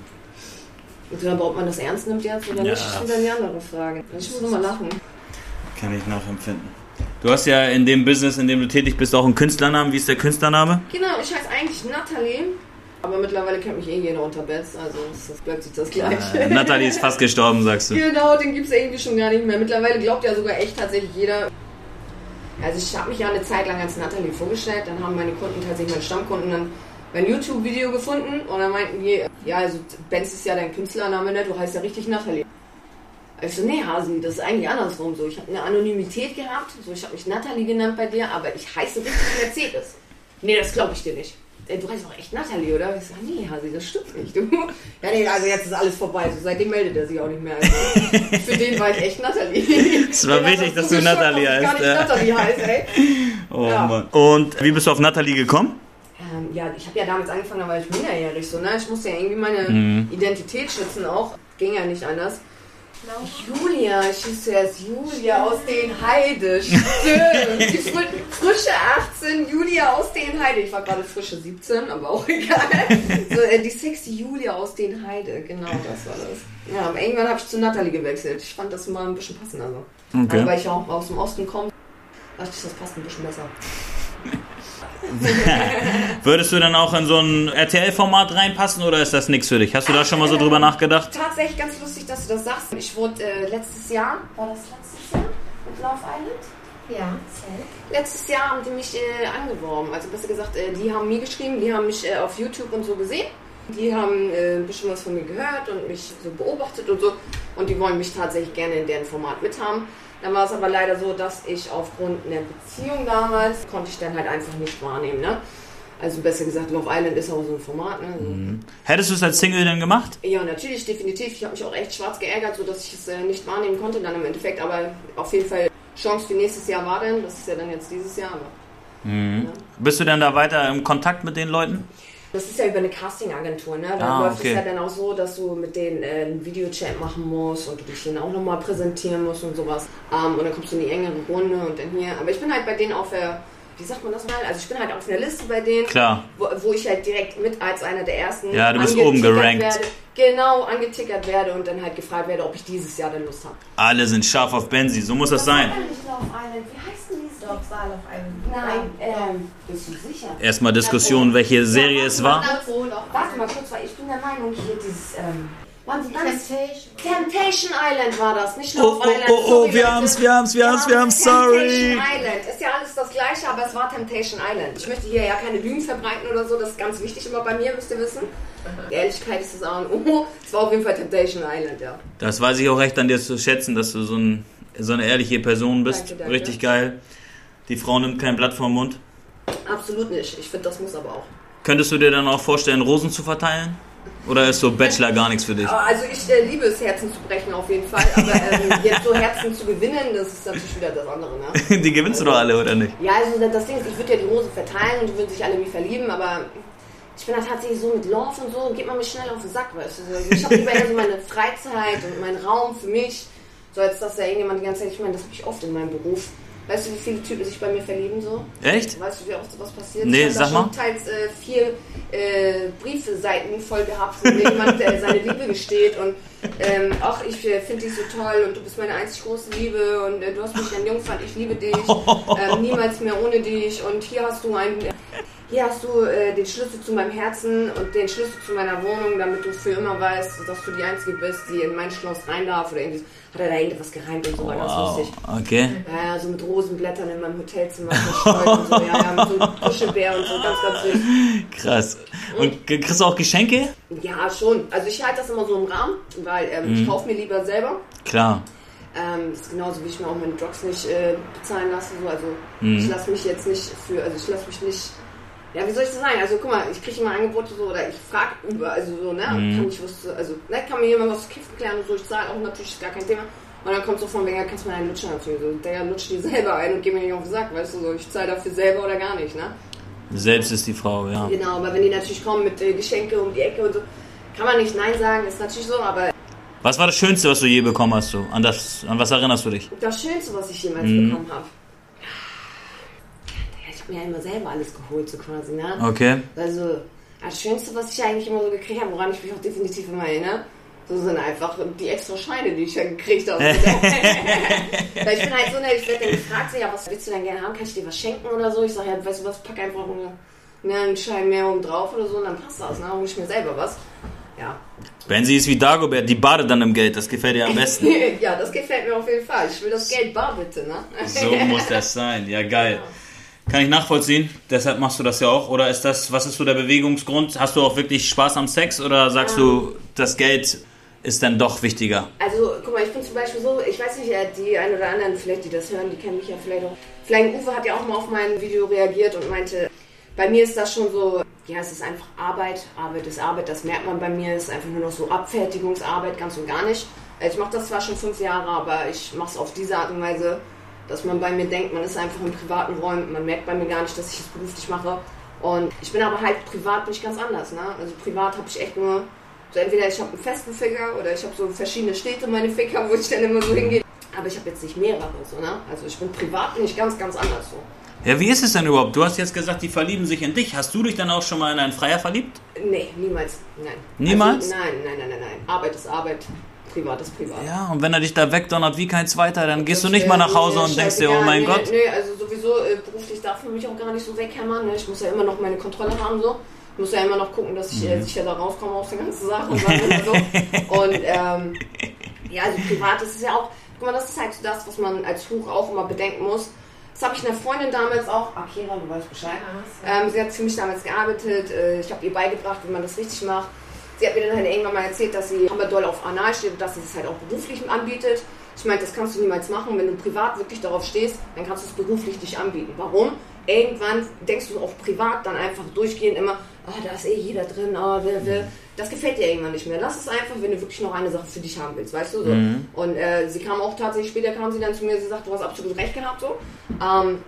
Oder ob man das ernst nimmt jetzt oder Ja. nicht, ist wieder die andere Frage. Ich muss immer lachen. Kann ich nachempfinden. Du hast ja in dem Business, in dem du tätig bist, auch einen Künstlernamen. Wie ist der Künstlername? Genau, ich heiße eigentlich Nathalie, aber mittlerweile kennt mich eh jeder unter Betz, also das, bleibt sich das gleiche. Äh, Nathalie ist fast gestorben, sagst du. Genau, den gibt es irgendwie schon gar nicht mehr. Mittlerweile glaubt ja sogar echt tatsächlich jeder. Also ich habe mich ja eine Zeit lang als Nathalie vorgestellt, dann haben meine Kunden tatsächlich, meine Stammkunden dann mein YouTube-Video gefunden und dann meinten die, ja, also Benz ist ja dein Künstlername, ne? du heißt ja richtig Nathalie. Ich so, nee, Hasi, das ist eigentlich andersrum so. Ich habe eine Anonymität gehabt, so ich habe mich Nathalie genannt bei dir, aber ich heiße richtig Mercedes. Nee, das glaube ich dir nicht. Du heißt doch echt Nathalie, oder? Ich sag, nee, Hasi, das stimmt nicht. Du. (laughs) Ja, nee, also jetzt ist alles vorbei. So, seitdem meldet er sich auch nicht mehr. Also, für den war ich echt Nathalie. (laughs) Es war wichtig, das dass du Nathalie heißt, Gar ja. nicht Nathalie heißt, ey. (laughs) Oh Ja. Mann. Und wie bist du auf Nathalie gekommen? Ähm, ja, ich habe ja damals angefangen, da war ich minderjährig so, ne? Ich musste ja irgendwie meine Mhm. Identität schützen auch. Ging ja nicht anders. Julia, ich hieß zuerst Julia aus den Heide. Stimmt. (laughs) Die fri frische 18, Julia aus den Heide. Ich war gerade frische 17, aber auch (laughs) egal. So, äh, die sexy Julia aus den Heide. Genau, das war das. Ja, aber irgendwann habe ich zu Natalie gewechselt. Ich fand das mal ein bisschen passender so. Okay. Aber weil ich auch aus dem Osten komme, dachte ich, das passt ein bisschen besser. (laughs) Würdest du dann auch in so ein RTL-Format reinpassen oder ist das nichts für dich? Hast du da schon mal so drüber nachgedacht? Tatsächlich ganz lustig, dass du das sagst. Ich wurde äh, letztes Jahr, war das letztes Jahr mit Love Island? Ja. Letztes Jahr haben die mich äh, angeworben. Also besser gesagt, äh, die haben mir geschrieben, die haben mich äh, auf YouTube und so gesehen. Die haben äh, ein bisschen was von mir gehört und mich so beobachtet und so. Und die wollen mich tatsächlich gerne in deren Format mithaben. Dann war es aber leider so, dass ich aufgrund einer Beziehung damals, konnte ich dann halt einfach nicht wahrnehmen. Ne? Also besser gesagt, Love Island ist auch so ein Format. Ne? So. Hättest du es als Single denn gemacht? Ja, natürlich, definitiv. Ich habe mich auch echt schwarz geärgert, sodass ich es äh, nicht wahrnehmen konnte dann im Endeffekt. Aber auf jeden Fall Chance für nächstes Jahr war denn. Das ist ja dann jetzt dieses Jahr. Aber Bist du denn da weiter im Kontakt mit den Leuten? Das ist ja über eine Castingagentur. Ne? Da Ah, läuft okay. es ja dann auch so, dass du mit denen äh, einen Videochat machen musst und du dich denen auch nochmal präsentieren musst und sowas. Ähm, und dann kommst du in die engere Runde und dann hier. Aber ich bin halt bei denen auf der, wie sagt man das mal? Also ich bin halt auf einer Liste bei denen. Klar. wo, wo ich halt direkt mit als einer der ersten Ja, du bist oben gerankt. Werde, genau, angetickert werde und dann halt gefragt werde, ob ich dieses Jahr dann Lust habe. Alle sind scharf auf Benzi, so muss das sein. Wie heißt denn dieses Doch, Saal auf einem. Nein, ähm, bist du sicher? Erstmal Diskussion, welche Serie es war. Warte mal kurz, weil ich bin der Meinung, hier dieses, ähm. Temptation. Temptation Island war das, nicht Oh, Love oh, Island. oh, oh, Sorry, wir haben's, wir haben's, wir haben's, wir Ja, haben's, sorry. Temptation Island. Ist ja alles das gleiche, aber es war Temptation Island. Ich möchte hier ja keine Lügen verbreiten oder so, das ist ganz wichtig immer bei mir, müsst ihr wissen. Die Ehrlichkeit ist das A und O. Es war auf jeden Fall Temptation Island, ja. Das weiß ich auch recht an dir zu schätzen, dass du so, ein, so eine ehrliche Person bist. Danke, danke. Richtig geil. Die Frau nimmt kein Blatt vom Mund. Absolut nicht. Ich finde, das muss aber auch. Könntest du dir dann auch vorstellen, Rosen zu verteilen? Oder ist so Bachelor gar nichts für dich? Also ich äh, liebe es, Herzen zu brechen auf jeden Fall, aber ähm, (laughs) jetzt so Herzen zu gewinnen, das ist natürlich wieder das andere, ne? (laughs) Die gewinnst du doch alle, oder nicht? Ja, also das Ding ist, ich würde ja die Rose verteilen und die würden sich alle wie verlieben, aber ich bin da tatsächlich so mit Love und so, geht man mir schnell auf den Sack, weißt du. Also ich habe lieber eher so meine Freizeit und meinen Raum für mich, so als dass da irgendjemand die ganze Zeit, ich meine, das habe ich oft in meinem Beruf. Weißt du, wie viele Typen sich bei mir verlieben so? Echt? Weißt du, wie oft sowas passiert? Nee, ich sag da schon mal. teils äh, vier äh, Briefseiten voll gehabt, wo jemand äh, seine Liebe gesteht und ähm, ach, ich äh, finde dich so toll und du bist meine einzig große Liebe und äh, du hast mich ein Jungfern, ich liebe dich, (laughs) ähm, niemals mehr ohne dich und hier hast du ein, hier hast du äh, den Schlüssel zu meinem Herzen und den Schlüssel zu meiner Wohnung, damit du für immer weißt, dass du die Einzige bist, die in mein Schloss rein darf oder irgendwie. Hat er da irgendwas gereimt und so, war ganz Wow. lustig. Okay. Ja, ja, so mit Rosenblättern in meinem Hotelzimmer verstreut und so, ja, ja, mit so Kuschelbär und so, ganz, ganz süß. Krass. Und kriegst du auch Geschenke? Ja, schon. Also ich halte das immer so im Rahmen, weil ähm, ich kaufe mir lieber selber. Klar. Ähm, das ist genauso wie ich mir auch meine Drugs nicht äh, bezahlen lasse. So. Also Mhm. ich lasse mich jetzt nicht für, also ich lasse mich nicht. Ja, wie soll ich das sagen? Also guck mal, ich kriege immer Angebote so oder ich frage über, also so, ne? Mhm. Kann ich was, also, ne, kann mir jemand was zu kiffen klären und so, ich zahle auch natürlich, ist gar kein Thema. Und dann kommt so von wegen, ja, kannst du mir einen lutschen natürlich. So, der lutscht die selber ein und geh mir nicht auf den Sack, weißt du, so, ich zahle dafür selber oder gar nicht, ne? Selbst ist die Frau, ja. Genau, aber wenn die natürlich kommen mit äh, Geschenke um die Ecke und so, kann man nicht Nein sagen, ist natürlich so, aber Was war das Schönste, was du je bekommen hast? Du? An, das, an was erinnerst du dich? das Schönste, was ich jemals Mhm. bekommen habe. Ja, ich habe mir ja immer selber alles geholt, so quasi, ne? Okay. Also, das Schönste, was ich eigentlich immer so gekriegt habe, woran ich mich auch definitiv immer erinnere, so sind einfach die extra Scheine, die ich ja gekriegt habe. (laughs) Weil ich bin halt so, ne, ich werde dann gefragt, so, ja, was willst du denn gerne haben? Kann ich dir was schenken oder so? Ich sage, ja, weißt du was, pack einfach eine, ne, einen Schein mehr oben drauf oder so und dann passt das, ne? Hol ich mir selber was. Ja. Benzi ist wie Dagobert, die badet dann im Geld. Das gefällt dir am besten. (laughs) ja, das gefällt mir auf jeden Fall. Ich will das Geld bar, bitte, ne? So muss das sein. Ja, geil. Kann ich nachvollziehen. Deshalb machst du das ja auch. Oder ist das, was ist so der Bewegungsgrund? Hast du auch wirklich Spaß am Sex oder sagst du, das Geld ist dann doch wichtiger? Also, guck mal, ich bin zum Beispiel so, ich weiß nicht, äh, die ein oder anderen vielleicht, die das hören, die kennen mich ja vielleicht auch. Flying Uwe hat ja auch mal auf mein Video reagiert und meinte, bei mir ist das schon so, ja, es ist einfach Arbeit, Arbeit ist Arbeit, das merkt man bei mir, es ist einfach nur noch so Abfertigungsarbeit, ganz und gar nicht. Äh, Ich mache das zwar schon fünf Jahre, aber ich mache es auf diese Art und Weise, dass man bei mir denkt, man ist einfach in privaten Räumen, man merkt bei mir gar nicht, dass ich es beruflich mache. Und ich bin aber halt privat nicht ganz anders, ne? Also privat habe ich echt nur so entweder ich habe einen festen Ficker oder ich habe so verschiedene Städte meine Ficker, wo ich dann immer so hingehe. Aber ich habe jetzt nicht mehrere so, ne? Also ich bin privat nicht ganz, ganz anders so. Ja, wie ist es denn überhaupt? Du hast jetzt gesagt, die verlieben sich in dich. Hast du dich dann auch schon mal in einen Freier verliebt? Nee, niemals. Nein. Niemals? Also, nein, nein, nein, nein, nein. Arbeit ist Arbeit, privat ist privat. Ja, und wenn er dich da wegdonnert wie kein Zweiter, dann gehst du nicht mal nach Hause und denkst dir, oh mein nee, Gott. Nee, also sowieso äh, beruflich darf man mich auch gar nicht so weghämmern. Ne? Ich muss ja immer noch meine Kontrolle haben so. Ich muss ja immer noch gucken, dass ich Mhm. äh, sicher da rauskomme aus der ganzen Sache. Und, so. und ähm, ja, also privat ist es ja auch, guck mal, das ist halt so das, was man als Huch auch immer bedenken muss. Das habe ich einer Freundin damals auch, Akira, du weißt Bescheid. Ähm, sie hat für mich damals gearbeitet, äh, ich habe ihr beigebracht, wie man das richtig macht. Sie hat mir dann halt irgendwann mal erzählt, dass sie hammer doll auf Anal steht und dass sie es halt auch beruflich anbietet. Ich meinte, das kannst du niemals machen. Wenn du privat wirklich darauf stehst, dann kannst du es beruflich nicht anbieten. Warum? irgendwann denkst du auch privat dann einfach durchgehend immer, ah, da ist eh jeder drin, ah, wer, wer. Das gefällt dir irgendwann nicht mehr. Lass es einfach, wenn du wirklich noch eine Sache für dich haben willst, weißt du? So. Mhm. Und äh, sie kam auch tatsächlich, später kam sie dann zu mir, sie sagt, du hast absolut recht gehabt, so. Ähm,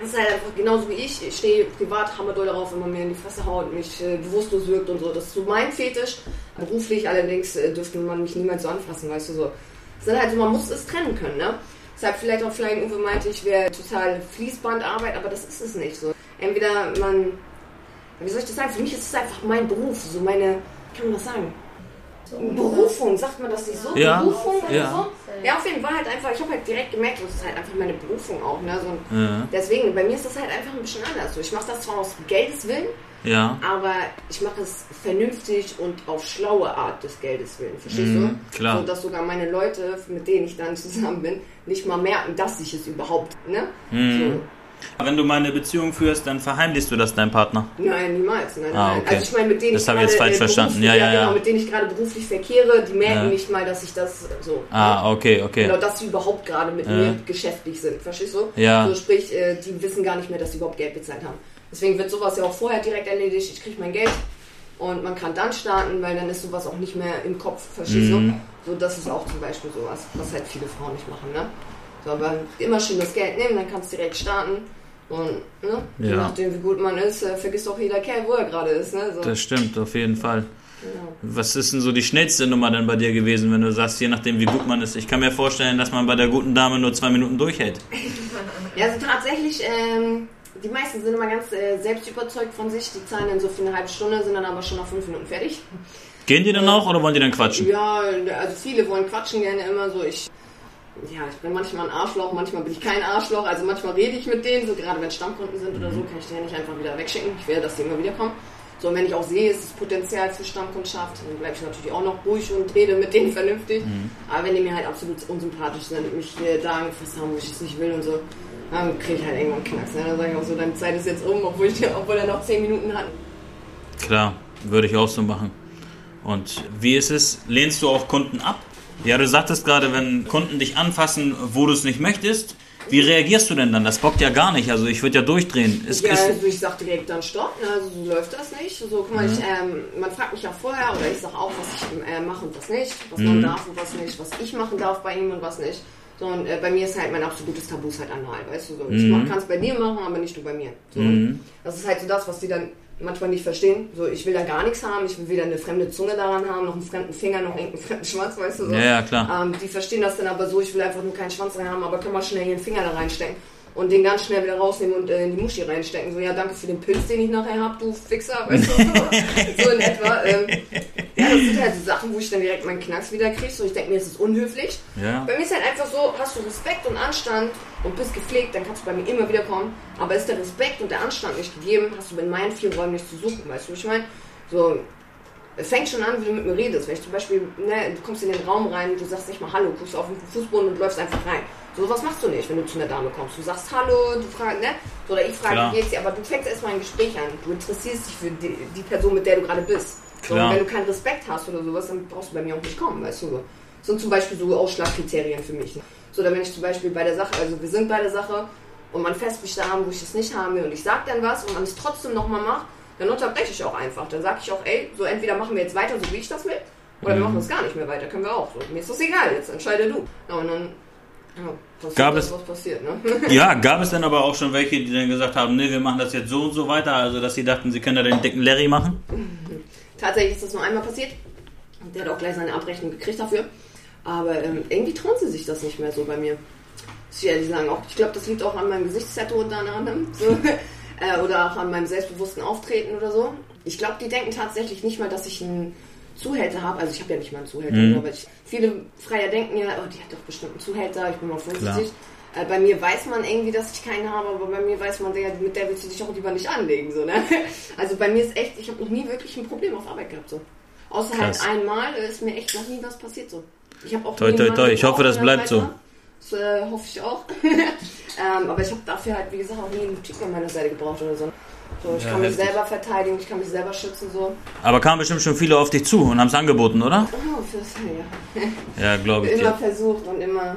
das ist halt einfach genauso wie ich. Ich stehe privat hammerdoll darauf, wenn man mir in die Fresse haut, mich äh, bewusstlos wirkt und so. Das ist so mein Fetisch. Beruflich allerdings äh, dürfte man mich niemals so anfassen, weißt du so. Das sind halt so, man muss es trennen können, ne? Deshalb vielleicht auch Flying Uwe meinte, ich wäre total Fließbandarbeit, aber das ist es nicht so. Entweder man, wie soll ich das sagen? Für mich ist es einfach mein Beruf, so meine, wie kann man das sagen? Berufung, sagt man das nicht so? Ja, Berufung oder ja. so? Ja, auf jeden Fall halt einfach, ich habe halt direkt gemerkt, das ist halt einfach meine Berufung auch, ne? So, Ja. Deswegen, bei mir ist das halt einfach ein bisschen anders. So, ich mache das zwar aus Geldes Willen, Ja. aber ich mache es vernünftig und auf schlaue Art des Geldes willen. Verstehst Mhm, du? klar. So dass sogar meine Leute, mit denen ich dann (laughs) zusammen bin, nicht mal merken, dass ich es überhaupt, ne? Mhm. Wenn du mal eine Beziehung führst, dann verheimlichst du das deinem Partner. Nein, niemals. Nein, Ah, nein. okay. Also ich meine, mit denen Das ich habe ich jetzt gerade, falsch äh, verstanden. Ja, ja, ja. Genau, mit denen ich gerade beruflich verkehre, die merken Ja. nicht mal, dass ich das so. Ah, okay, okay. Genau, dass sie überhaupt gerade mit Ja. mir geschäftlich sind. Verstehst du? Ja. So sprich, äh, die wissen gar nicht mehr, dass sie überhaupt Geld bezahlt haben. Deswegen wird sowas ja auch vorher direkt erledigt. Ich kriege mein Geld und man kann dann starten, weil dann ist sowas auch nicht mehr im Kopf. Verstehst Mhm. du? So, das ist auch zum Beispiel sowas, was halt viele Frauen nicht machen. Ne? So, aber immer schön das Geld nehmen, dann kannst du direkt starten. Und ne? je Ja. nachdem, wie gut man ist, äh, vergisst auch jeder Kerl, wo er gerade ist. Ne? So, Das stimmt, auf jeden Fall. genau. Was ist denn so die schnellste Nummer denn bei dir gewesen, wenn du sagst, je nachdem wie gut man ist? Ich kann mir vorstellen, dass man bei der guten Dame nur zwei Minuten durchhält. (laughs) Ja, also tatsächlich, ähm, die meisten sind immer ganz äh, selbst überzeugt von sich. Die zahlen dann so für eine halbe Stunde, sind dann aber schon nach fünf Minuten fertig. Gehen die dann auch oder wollen die dann quatschen? Ja, also viele wollen quatschen gerne immer so. Ich, ja, ich bin manchmal ein Arschloch, manchmal bin ich kein Arschloch. Also manchmal rede ich mit denen, so gerade wenn Stammkunden sind oder so, kann ich die ja nicht einfach wieder wegschicken. Ich will, dass die immer wieder kommen. So, und wenn ich auch sehe, ist das Potenzial für Stammkundschaft, dann bleibe ich natürlich auch noch ruhig und rede mit denen vernünftig. Aber wenn die mir halt absolut unsympathisch sind, mich äh, da angefasst haben, wo ich es nicht will und so, dann kriege ich halt irgendwann Knacks. Ne? Dann sage ich auch so, deine Zeit ist jetzt um, obwohl, ich, obwohl er noch 10 Minuten hat. Klar, würde ich auch so machen. Und wie ist es? Lehnst du auch Kunden ab? Ja, du sagtest gerade, wenn Kunden dich anfassen, wo du es nicht möchtest, wie reagierst du denn dann? Das bockt ja gar nicht. Also ich würde ja durchdrehen. Ist, Ja, also ich sag direkt dann Stopp, ne? also so läuft das nicht. So, guck mal, ich, ähm, man fragt mich ja vorher oder ich sag auch, was ich äh, mache und was nicht, was man darf und was nicht, was ich machen darf bei ihm und was nicht. So, und äh, bei mir ist halt mein absolutes Tabu ist halt anal, weißt du so. Ich kann es bei dir machen, aber nicht du bei mir. So. Das ist halt so das, was die dann manchmal nicht verstehen. So, ich will da gar nichts haben, ich will weder eine fremde Zunge daran haben, noch einen fremden Finger, noch irgendeinen fremden Schwanz, weißt du so. Ja, ja, klar. Ähm, die verstehen das dann aber so, ich will einfach nur keinen Schwanz rein haben, aber kann mal schnell hier einen Finger da reinstecken und den ganz schnell wieder rausnehmen und äh, in die Muschi reinstecken. So, ja, danke für den Pilz, den ich nachher hab, du Fixer, weißt du, (laughs) so, in etwa. Ähm, ja, das sind halt so Sachen, wo ich dann direkt meinen Knacks wieder kriege. So, ich denke mir, es ist unhöflich. ja. Bei mir ist halt einfach so, hast du Respekt und Anstand und bist gepflegt, dann kannst du bei mir immer wieder kommen. Aber ist der Respekt und der Anstand nicht gegeben, hast du in meinen vier Räumen nicht zu suchen, weißt du, ich meine? So, es fängt schon an, wie du mit mir redest. Wenn ich zum Beispiel, ne, du kommst in den Raum rein, du sagst nicht mal Hallo, guckst auf den Fußboden und läufst einfach rein. So was machst du nicht, wenn du zu einer Dame kommst. Du sagst Hallo, du fragst, ne? Oder ich frage, Klar. wie geht's dir? Aber du fängst erstmal ein Gespräch an. Du interessierst dich für die, die Person, mit der du gerade bist. So, wenn du keinen Respekt hast oder sowas, dann brauchst du bei mir auch nicht kommen, weißt du. So. Das sind zum Beispiel so Ausschlagkriterien für mich. Ne? So, dann wenn ich zum Beispiel bei der Sache, also wir sind bei der Sache und man fest mich da haben, wo ich es nicht haben will und ich sag dann was und man es trotzdem nochmal macht, dann unterbreche ich auch einfach. Dann sage ich auch, ey, so entweder machen wir jetzt weiter, so wie ich das will, oder wir machen es gar nicht mehr weiter, können wir auch. So, mir ist das egal, jetzt entscheide du. Ja, und dann ja, passiert Gab es- was passiert, ne? (laughs) ja, gab es dann aber auch schon welche, die dann gesagt haben, nee, wir machen das jetzt so und so weiter, also dass sie dachten, sie können da den dicken Larry machen? Tatsächlich ist das nur einmal passiert. Und Der hat auch gleich seine Abrechnung gekriegt dafür. Aber ähm, irgendwie trauen sie sich das nicht mehr so bei mir. Muss ich ehrlich sagen. Auch, ich glaube, das liegt auch an meinem Gesichtstattoo unter anderem. (laughs) So. äh, oder auch an meinem selbstbewussten Auftreten oder so. Ich glaube, die denken tatsächlich nicht mal, dass ich einen Zuhälter habe. Also ich habe ja nicht mal einen Zuhälter. Mhm. Aber ich, viele Freier denken ja, oh, die hat doch bestimmt einen Zuhälter. Ich bin mal vorsichtig. Äh, bei mir weiß man irgendwie, dass ich keinen habe, aber bei mir weiß man, der, mit der willst du dich auch lieber nicht anlegen. So, ne? (laughs) Also bei mir ist echt, ich habe noch nie wirklich ein Problem auf Arbeit gehabt. So. Außer Krass. halt einmal ist mir echt noch nie was passiert. So. Ich habe auch Toi, toi, toi. Ich hoffe, das bleibt Seite. Das äh, hoffe ich auch. (laughs) ähm, aber ich habe dafür halt, wie gesagt, auch nie einen Typ an meiner Seite gebraucht oder so. So ich Ja, kann mich heftig. selber verteidigen, ich kann mich selber schützen. So. Aber kamen bestimmt schon viele auf dich zu und haben es angeboten, oder? Oh, fürs, ja. (laughs) Ja, glaube ich Immer dir. versucht und immer.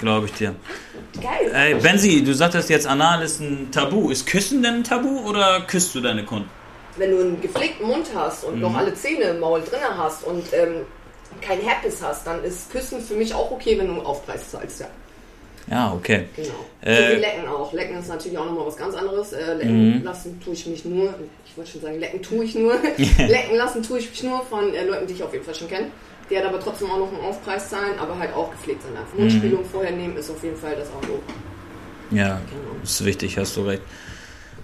Glaube ich dir. Geil. Ey, Benzi, du sagtest jetzt, Anal ist ein Tabu. Ist Küssen denn ein Tabu oder küsst du deine Kunden? Wenn du einen gepflegten Mund hast und Mhm. noch alle Zähne im Maul drin hast und ähm, kein Herpes hast, dann ist Küssen für mich auch okay, wenn du einen Aufpreis zahlst, ja. Ja, okay. Genau. Äh, wie Lecken auch. Lecken ist natürlich auch nochmal was ganz anderes. Äh, lecken Mhm. lassen tue ich mich nur, ich wollte schon sagen, lecken tue ich nur. (laughs) (laughs) lecken lassen tue ich mich nur von äh, Leuten, die ich auf jeden Fall schon kenne. Die halt aber trotzdem auch noch einen Aufpreis zahlen, aber halt auch gepflegt sind. Einfach Mundspülung vorher nehmen ist auf jeden Fall das auch so. Ja, Genau. ist wichtig, hast du recht.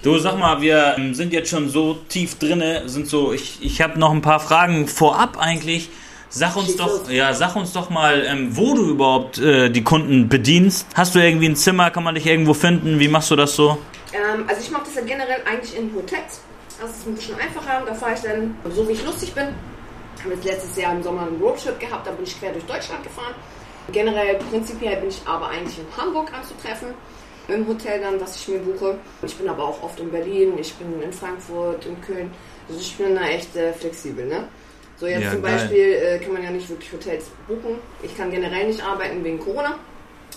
Du, sag mal, wir ähm, sind jetzt schon so tief drinne, sind so, ich, ich habe noch ein paar Fragen vorab eigentlich. Sag uns doch, ja, sag uns doch mal, ähm, wo du überhaupt äh, die Kunden bedienst. Hast du irgendwie ein Zimmer, kann man dich irgendwo finden? Wie machst du das so? Ähm, also ich mache das ja generell eigentlich in Hotels. Das ist ein bisschen einfacher. Da fahre ich dann, so wie ich lustig bin. Ich habe jetzt letztes Jahr im Sommer einen Roadtrip gehabt, da bin ich quer durch Deutschland gefahren. Generell, prinzipiell bin ich aber eigentlich in Hamburg anzutreffen. Im Hotel dann, was ich mir buche. Ich bin aber auch oft in Berlin, ich bin in Frankfurt, in Köln. Also ich bin da echt äh, flexibel, ne? So jetzt Ja, zum. Beispiel äh, kann man ja nicht wirklich Hotels buchen. Ich kann generell nicht arbeiten wegen Corona.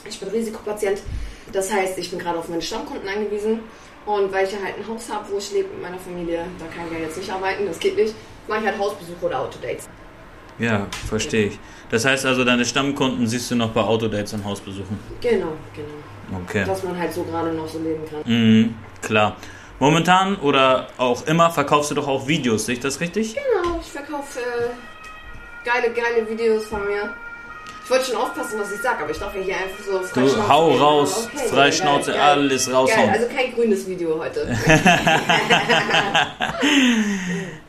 Ich bin Risikopatient. Das heißt, ich bin gerade auf meine Stammkunden angewiesen. Und weil ich ja halt ein Haus habe, wo ich lebe mit meiner Familie, da kann ich ja jetzt nicht arbeiten, das geht nicht, mache ich halt Hausbesuche oder Autodates. Ja, verstehe ich. Das heißt also, deine Stammkunden siehst du noch bei Autodates und Hausbesuchen. Genau, genau. Okay. Dass man halt so gerade noch so leben kann. Mhm, klar. Momentan oder auch immer verkaufst du doch auch Videos, sehe ich das richtig? Genau, ich verkaufe äh, geile, geile Videos von mir. Ich wollte schon aufpassen, was ich sage, aber ich darf ja hier einfach so frei Du hau raus, Okay, frei geil, Schnauze, geil. alles Geil, raushauen. also kein grünes Video heute. (laughs)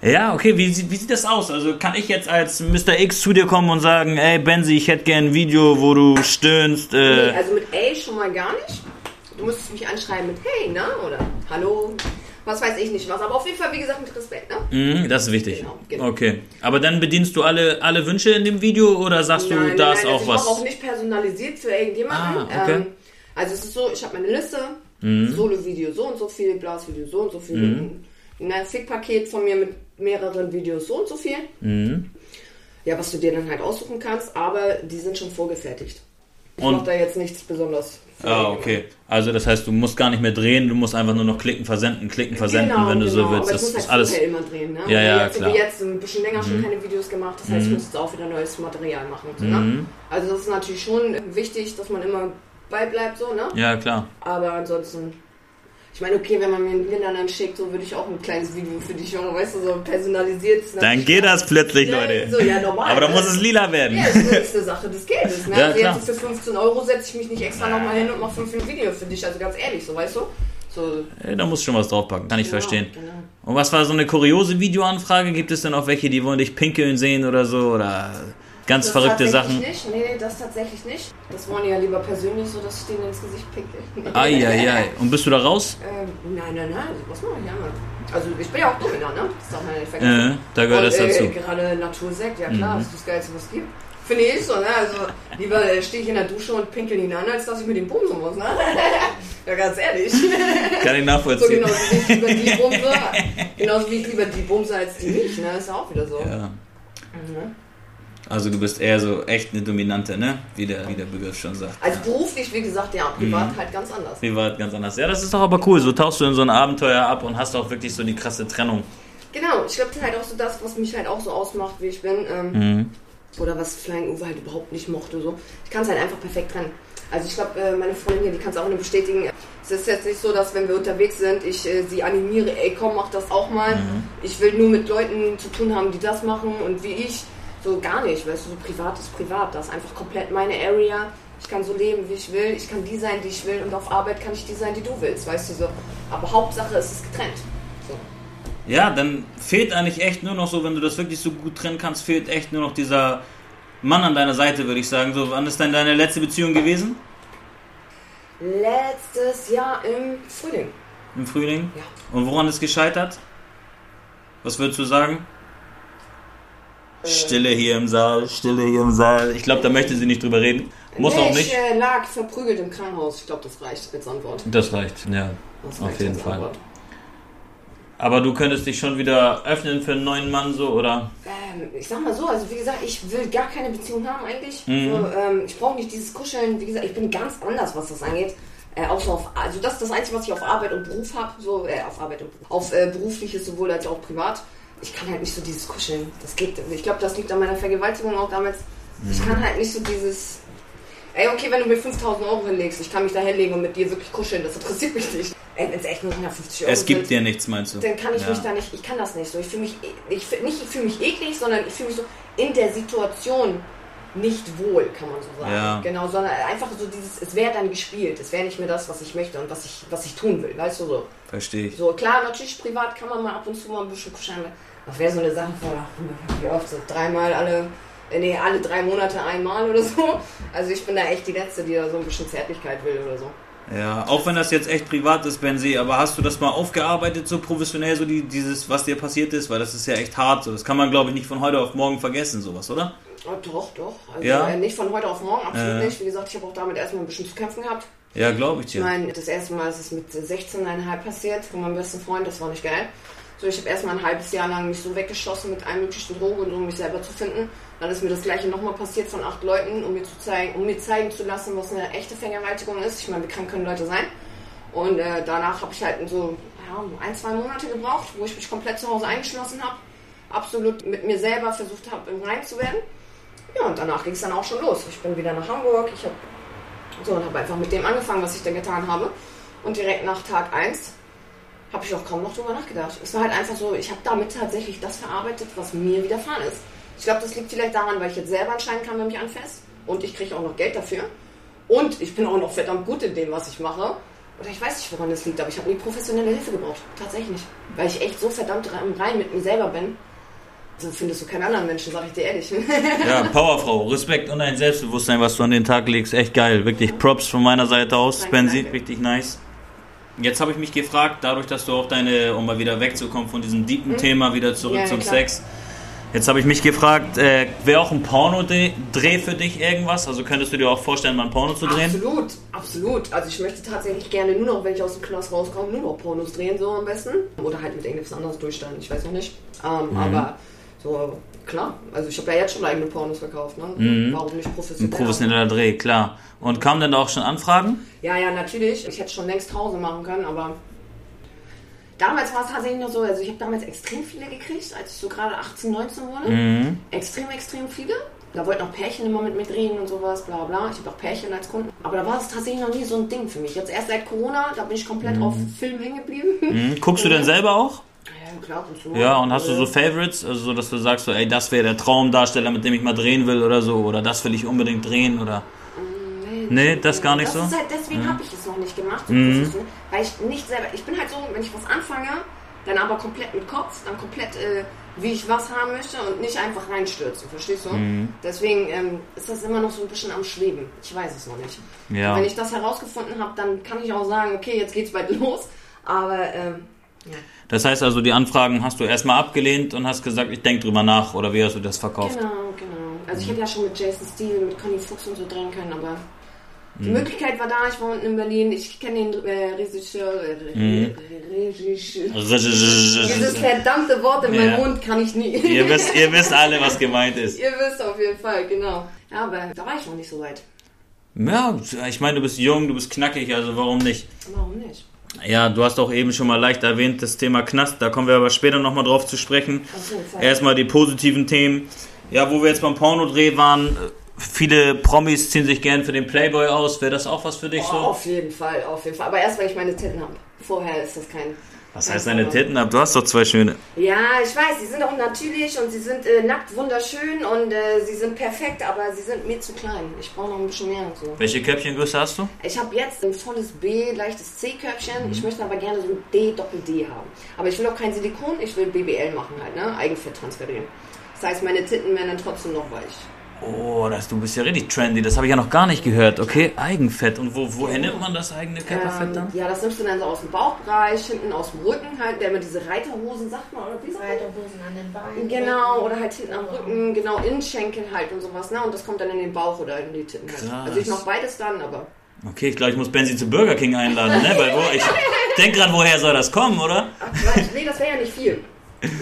Ja, okay, wie, sieht- wie sieht das aus? Also kann ich jetzt als Mr. X zu dir kommen und sagen, ey Benzi, ich hätte gern ein Video, wo du stöhnst. Nee, Äh, also mit A schon mal gar nicht. Du müsstest mich anschreiben mit Hey, ne? Oder Hallo. Was weiß ich nicht was. Aber auf jeden Fall, wie gesagt, mit Respekt, ne? mhm, das ist wichtig. Genau, genau. Okay. Aber dann bedienst du alle, alle Wünsche in dem Video oder sagst du, Nein, da nein, ist auch also was? Ich auch nicht personalisiert für irgendjemanden. Ah, okay. ähm, also es ist so, ich habe meine Liste, Mhm. Solo-Video so und so viel, Blas-Video so und so viel, ein ein Fick-Paket von mir mit mehreren Videos so und so viel. Mhm. Ja, was du dir dann halt aussuchen kannst, aber die sind schon vorgefertigt. Ich Und- mache da jetzt nichts besonders. Ah, okay. Also das heißt, du musst gar nicht mehr drehen, du musst einfach nur noch klicken, versenden, klicken, versenden, genau, wenn du genau. so willst. Aber Das ich muss ist halt alles. vorher immer drehen, ne? Ja, ja, jetzt, klar. Mhm. Wie jetzt ein bisschen länger schon keine Videos gemacht, das heißt, ich muss jetzt auch wieder neues Material machen. So, Mhm. ne? Also das ist natürlich schon wichtig, dass man immer beibleibt, so, ne? Ja, klar. Aber ansonsten, ich meine, okay, wenn man mir einen Kindern dann schickt, so würde ich auch ein kleines Video für dich machen, weißt du, so personalisiert. Dann geht das plötzlich, Ne? Leute. So, ja, normal. Aber dann ne? muss es lila werden. Ja, das ist eine Sache des Geldes. Ne? Ja, also jetzt für 15 Euro setze ich mich nicht extra nochmal hin und mache fünf Video für dich. Also ganz ehrlich, so weißt du? So, Da musst du schon was draufpacken, kann ich genau, verstehen. Genau. Und was war so eine kuriose Videoanfrage? Gibt es denn auch welche, die wollen dich pinkeln sehen oder so? Oder ganz Das verrückte Sachen? Nicht. Nee, das tatsächlich nicht. Das wollen die ja lieber persönlich, so dass ich denen ins Gesicht pinkel. (laughs) Eieiei. Und bist du da raus? Ähm, nein, nein, nein, was mache ich gerne? Also ich bin ja auch dominant, ne? Das darf man ja nicht vergessen. Äh, da gehört das Und, dazu. Äh, gerade Natursekt, ja klar, Mhm. das ist das Geilste, was es gibt. Finde ich so, ne? Also lieber äh, stehe ich in der Dusche und pinkel ihn an, als dass ich mit ihm bumsen muss, ne? (laughs) ja, ganz ehrlich. (laughs) Kann ich So nachvollziehen. genauso wie ich lieber die bumse, genauso wie ich lieber die bumse als die mich, ne? Ist ja auch wieder so. Ja. Mhm. Also du bist eher so echt eine Dominante, ne? Wie der, wie der Begriff schon sagt. Also beruflich, wie gesagt, ja, privat Mhm. halt ganz anders. Privat ganz anders. Ja, das ist doch aber cool. So tauchst du in so ein Abenteuer ab und hast auch wirklich so die krasse Trennung. Genau, ich glaube, das ist halt auch so das, was mich halt auch so ausmacht, wie ich bin. Ähm, Mhm. Oder was Flying Uwe halt überhaupt nicht mochte. So. Ich kann es halt einfach perfekt trennen. Also ich glaube, äh, meine Freundin hier, die kann es auch nur bestätigen. Es ist jetzt nicht so, dass wenn wir unterwegs sind, ich äh, sie animiere, ey komm, mach das auch mal. Mhm. Ich will nur mit Leuten zu tun haben, die das machen und wie ich. So gar nicht, weißt du, so privat ist privat. Das ist einfach komplett meine Area. Ich kann so leben, wie ich will. Ich kann die sein, die ich will. Und auf Arbeit kann ich die sein, die du willst, weißt du so. Aber Hauptsache ist es getrennt. So. Ja, dann fehlt eigentlich echt nur noch so, wenn du das wirklich so gut trennen kannst, fehlt echt nur noch dieser Mann an deiner Seite, würde ich sagen. So, wann ist denn deine letzte Beziehung gewesen? Letztes Jahr im Frühling. Im Frühling? Ja. Und woran ist gescheitert? Was würdest du sagen? Stille hier im Saal, Stille hier im Saal. Ich glaube, da möchte sie nicht drüber reden. Muss nee, auch Ich nicht. äh, lag verprügelt im Krankenhaus. Ich glaube, das reicht als Antwort. Das reicht, ja. Das Auf reicht jeden als Fall. Antwort. Aber du könntest dich schon wieder öffnen für einen neuen Mann so, oder? Äh, Ähm, ich sag mal so, also wie gesagt, ich will gar keine Beziehung haben eigentlich. Mhm. So, ähm, ich brauche nicht dieses Kuscheln. Wie gesagt, ich bin ganz anders, was das angeht. Äh, auch so auf, also das ist das Einzige, was ich auf Arbeit und Beruf habe. So, äh, auf Arbeit und Beruf. Auf äh, berufliches sowohl als auch privat. Ich kann halt nicht so dieses Kuscheln. Das geht. Ich glaube, das liegt an meiner Vergewaltigung auch damals. Ich Mhm. kann halt nicht so dieses. Ey, okay, wenn du mir 5000 Euro hinlegst, ich kann mich da hinlegen und mit dir wirklich kuscheln, das interessiert mich nicht. Ey, wenn es echt nur 150 Euro Es gibt sind, dir nichts, meinst du? dann kann ich Ja. mich da nicht, ich kann das nicht so. Ich fühle mich, e- ich, nicht ich fühle mich eklig, sondern ich fühle mich so in der Situation nicht wohl, kann man so sagen. Ja. Genau, sondern einfach so dieses, es wäre dann gespielt, es wäre nicht mehr das, was ich möchte und was ich, was ich tun will, weißt du so. Verstehe ich. So klar, natürlich privat kann man mal ab und zu mal ein bisschen kuscheln. Das wäre so eine Sache von, ach, wie oft, so dreimal alle, äh, nee, alle drei Monate einmal oder so. Also ich bin da echt die Letzte, die da so ein bisschen Zärtlichkeit will oder so. Ja, auch wenn das jetzt echt privat ist, Benzi, aber hast du das mal aufgearbeitet, so professionell, so die, dieses, was dir passiert ist? Weil das ist ja echt hart. So. Das kann man, glaube ich, nicht von heute auf morgen vergessen, sowas, oder? Oh, doch, doch. Also Ja? äh, nicht von heute auf morgen, absolut Äh. nicht. Wie gesagt, ich habe auch damit erstmal ein bisschen zu kämpfen gehabt. Ja, glaube ich Ich dir. meine, das erste Mal ist es mit 16,5 passiert von meinem besten Freund, das war nicht geil. So, ich habe erstmal ein halbes Jahr lang mich so weggeschossen mit allen möglichen Drogen, um mich selber zu finden. Dann ist mir das gleiche nochmal passiert von acht Leuten, um mir zu zeigen, um mir zeigen zu lassen, was eine echte Vergewaltigung ist. Ich meine, wie krank können Leute sein? Und äh, danach habe ich halt so ja, ein, zwei Monate gebraucht, wo ich mich komplett zu Hause eingeschlossen habe, absolut mit mir selber versucht habe, im Rein zu werden. Ja, und danach ging es dann auch schon los. Ich bin wieder nach Hamburg, ich habe so, und einfach mit dem angefangen, was ich dann getan habe. Und direkt nach Tag 1 habe ich auch kaum noch drüber nachgedacht. Es war halt einfach so, ich habe damit tatsächlich das verarbeitet, was mir widerfahren ist. Ich glaube, das liegt vielleicht daran, weil ich jetzt selber entscheiden kann, wer mich anfasst. Und ich kriege auch noch Geld dafür. Und ich bin auch noch verdammt gut in dem, was ich mache. Oder ich weiß nicht, woran das liegt, aber ich habe nie professionelle Hilfe gebraucht. Tatsächlich. Weil ich echt so verdammt rein mit mir selber bin. So findest du keinen anderen Menschen, sag ich dir ehrlich. (laughs) Ja, Powerfrau, Respekt und ein Selbstbewusstsein, was du an den Tag legst. Echt geil. Wirklich Props von meiner Seite aus, Danke, danke. Richtig nice. Jetzt habe ich mich gefragt, dadurch, dass du auch deine, um mal wieder wegzukommen von diesem deepen Thema, wieder zurück Mhm. Ja, zum klar. Sex. Jetzt habe ich mich gefragt, äh, wäre auch ein Porno-Dreh für dich irgendwas? Also könntest du dir auch vorstellen, mal ein Porno zu drehen? Absolut, absolut. Also ich möchte tatsächlich gerne nur noch, wenn ich aus dem Knast rauskomme, nur noch Pornos drehen, so am besten. Oder halt mit irgendwas anderes durchstellen, ich weiß noch nicht. Ähm, Mhm. Aber so, klar. Also ich habe ja jetzt schon eigene Pornos verkauft, ne? Mhm. Warum nicht Ein professionell? professioneller Dreh, klar. Und kamen denn da auch schon Anfragen? Ja, ja, natürlich. Ich hätte schon längst Pause machen können, aber damals war es tatsächlich noch so, also ich habe damals extrem viele gekriegt, als ich so gerade 18, 19 wurde. Mhm. Extrem, extrem viele. Da wollten auch Pärchen immer mit mir drehen und sowas, bla bla. Ich habe auch Pärchen als Kunden. Aber da war es tatsächlich noch nie so ein Ding für mich. Jetzt erst seit Corona, da bin ich komplett auf Film hängen geblieben. Mhm. Guckst du denn selber auch? Ja, klar. Ja, und hast du so Favorites? Also so, dass du sagst, so, ey, das wäre der Traumdarsteller, mit dem ich mal drehen will oder so. Oder das will ich unbedingt drehen oder... Nee, das gar nicht das so? Halt, deswegen habe ich es noch nicht gemacht, so Mhm. weil ich nicht selber, ich bin halt so, wenn ich was anfange, dann aber komplett mit Kopf, dann komplett, äh, wie ich was haben möchte und nicht einfach reinstürzen, verstehst du? Mhm. Deswegen ähm, ist das immer noch so ein bisschen am Schweben. Ich weiß es noch nicht. Ja. Wenn ich das herausgefunden habe, dann kann ich auch sagen, okay, jetzt geht's bald (laughs) los. Aber ähm, ja. Das heißt also, die Anfragen hast du erstmal abgelehnt und hast gesagt, ich denke drüber nach oder wie hast du das verkauft? Genau, genau. Also ich hätte ja schon mit Jason Steele, mit Conny Fuchs und so drehen können, aber die Mhm. Möglichkeit war da. Ich war unten in Berlin. Ich kenne den äh, Regisseur. Äh, Mhm. Regisseur. Dieses verdammte Wort in Ja. meinem Mund kann ich nie. ihr, wisst, ihr wisst (laughs) alle, was gemeint ist. Ihr wisst auf jeden Fall, genau. Ja, aber da war ich noch nicht so weit. Ja, ich meine, du bist jung, du bist knackig, also warum nicht? Warum nicht? Ja, du hast auch eben schon mal leicht erwähnt, das Thema Knast, da kommen wir aber später nochmal drauf zu sprechen. Erstmal die positiven Themen. Ja, wo wir jetzt beim Pornodreh waren, viele Promis ziehen sich gern für den Playboy aus. Wäre das auch was für dich Oh, so? auf jeden Fall, auf jeden Fall. Aber erst, wenn ich meine Titten habe. Vorher ist das kein. Was heißt deine. Titten ab? Du hast doch zwei schöne. Ja, ich weiß, sie sind auch natürlich und sie sind äh, nackt wunderschön und äh, sie sind perfekt, aber sie sind mir zu klein. Ich brauche noch ein bisschen mehr und so. Welche Köpfchengröße hast du? Ich habe jetzt ein volles B, leichtes C-Köpfchen. Mhm. Ich möchte aber gerne so ein D, Doppel-D haben. Aber ich will auch kein Silikon, ich will BBL machen halt, ne? Eigenfett transferieren. Das heißt, meine Titten werden dann trotzdem noch weich. Oh, das, du bist ja richtig trendy. Das habe ich ja noch gar nicht gehört. Okay, Eigenfett. Und wo, woher nimmt man das eigene Körperfett dann? Ähm, ja, das nimmst du dann so aus dem Bauchbereich, hinten aus dem Rücken halt, der immer diese Reiterhosen sagt man, oder wie sagt? Reiterhosen an den Beinen. Genau, oder halt hinten am Rücken, genau, Innenschenkel halt und sowas, ne? Und das kommt dann in den Bauch oder in die Titten halt. Also ich mache beides dann, aber. Okay, ich glaube, ich muss Benzi zu Burger King einladen, ne? Weil wo, ich (laughs) denke gerade, woher soll das kommen, oder? Ach Quatsch, nee, das wäre ja nicht viel.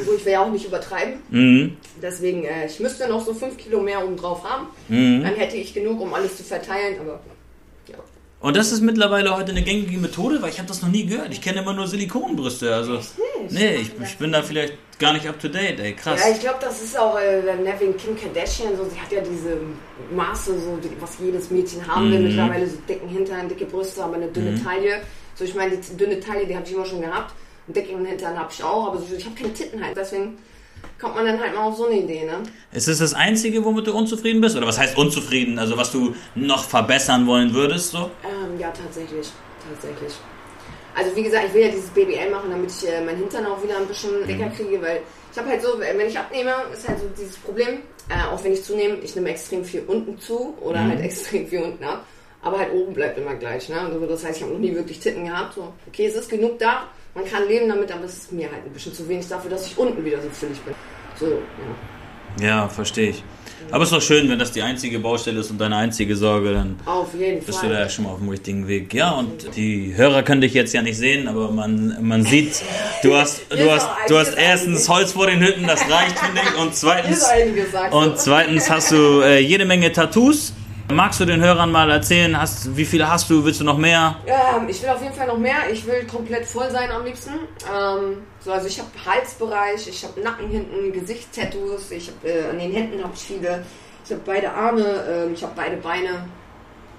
So, ich will ja auch nicht übertreiben. Mhm. Deswegen, äh, ich müsste noch so 5 Kilo mehr oben drauf haben. Mhm. Dann hätte ich genug, um alles zu verteilen. Aber ja. Und das ist mittlerweile heute eine gängige Methode, weil ich habe das noch nie gehört. Ich kenne immer nur Silikonbrüste. Also, nicht? nee, ich, ich bin da vielleicht gar nicht up to date, ey, krass. Ja, ich glaube, das ist auch äh, Nevin Kim Kardashian, so, sie hat ja diese Maße, so, was jedes Mädchen haben will, Mhm. mittlerweile so dicken Hintern, dicke Brüste, aber eine dünne Taille. So, ich meine, die dünne Taille, die habe ich immer schon gehabt. Einen dicken Hintern habe ich auch, aber so, ich habe keine Titten halt. Deswegen kommt man dann halt mal auf so eine Idee, ne? Ist es das Einzige, womit du unzufrieden bist? Oder was heißt unzufrieden? Also was du noch verbessern wollen würdest, so? Ähm, ja, tatsächlich. Tatsächlich. Also wie gesagt, ich will ja dieses BBL machen, damit ich äh, mein Hintern auch wieder ein bisschen dicker kriege, weil ich habe halt so, wenn ich abnehme, ist halt so dieses Problem, äh, auch wenn ich zunehme, ich nehme extrem viel unten zu oder halt extrem viel unten ab, aber halt oben bleibt immer gleich. Ne? Also das heißt, ich habe noch nie wirklich Titten gehabt. So, okay, es ist genug da, man kann leben damit, aber es ist mir halt ein bisschen zu wenig dafür, dass ich unten wieder so füllig bin. So, ja. Ja, verstehe ich. Aber es ist doch schön, wenn das die einzige Baustelle ist und deine einzige Sorge, dann Auf jeden bist du da Fall. ja schon mal auf dem richtigen Weg. Ja, und die Hörer können dich jetzt ja nicht sehen, aber man, man sieht, du (laughs) hast, du hast, du hast erstens Holz vor den Hütten, das reicht, finde ich, und (laughs) zweitens, und zweitens hast du äh, jede Menge Tattoos. Magst du den Hörern mal erzählen, hast, wie viele hast du, willst du noch mehr? Ähm, ich will auf jeden Fall noch mehr. Ich will komplett voll sein am liebsten. Ähm, so, also ich habe Halsbereich, ich habe Nacken hinten, Gesichtstattoos, ich habe äh, an den Händen habe ich viele. Ich habe beide Arme, ähm, ich habe beide Beine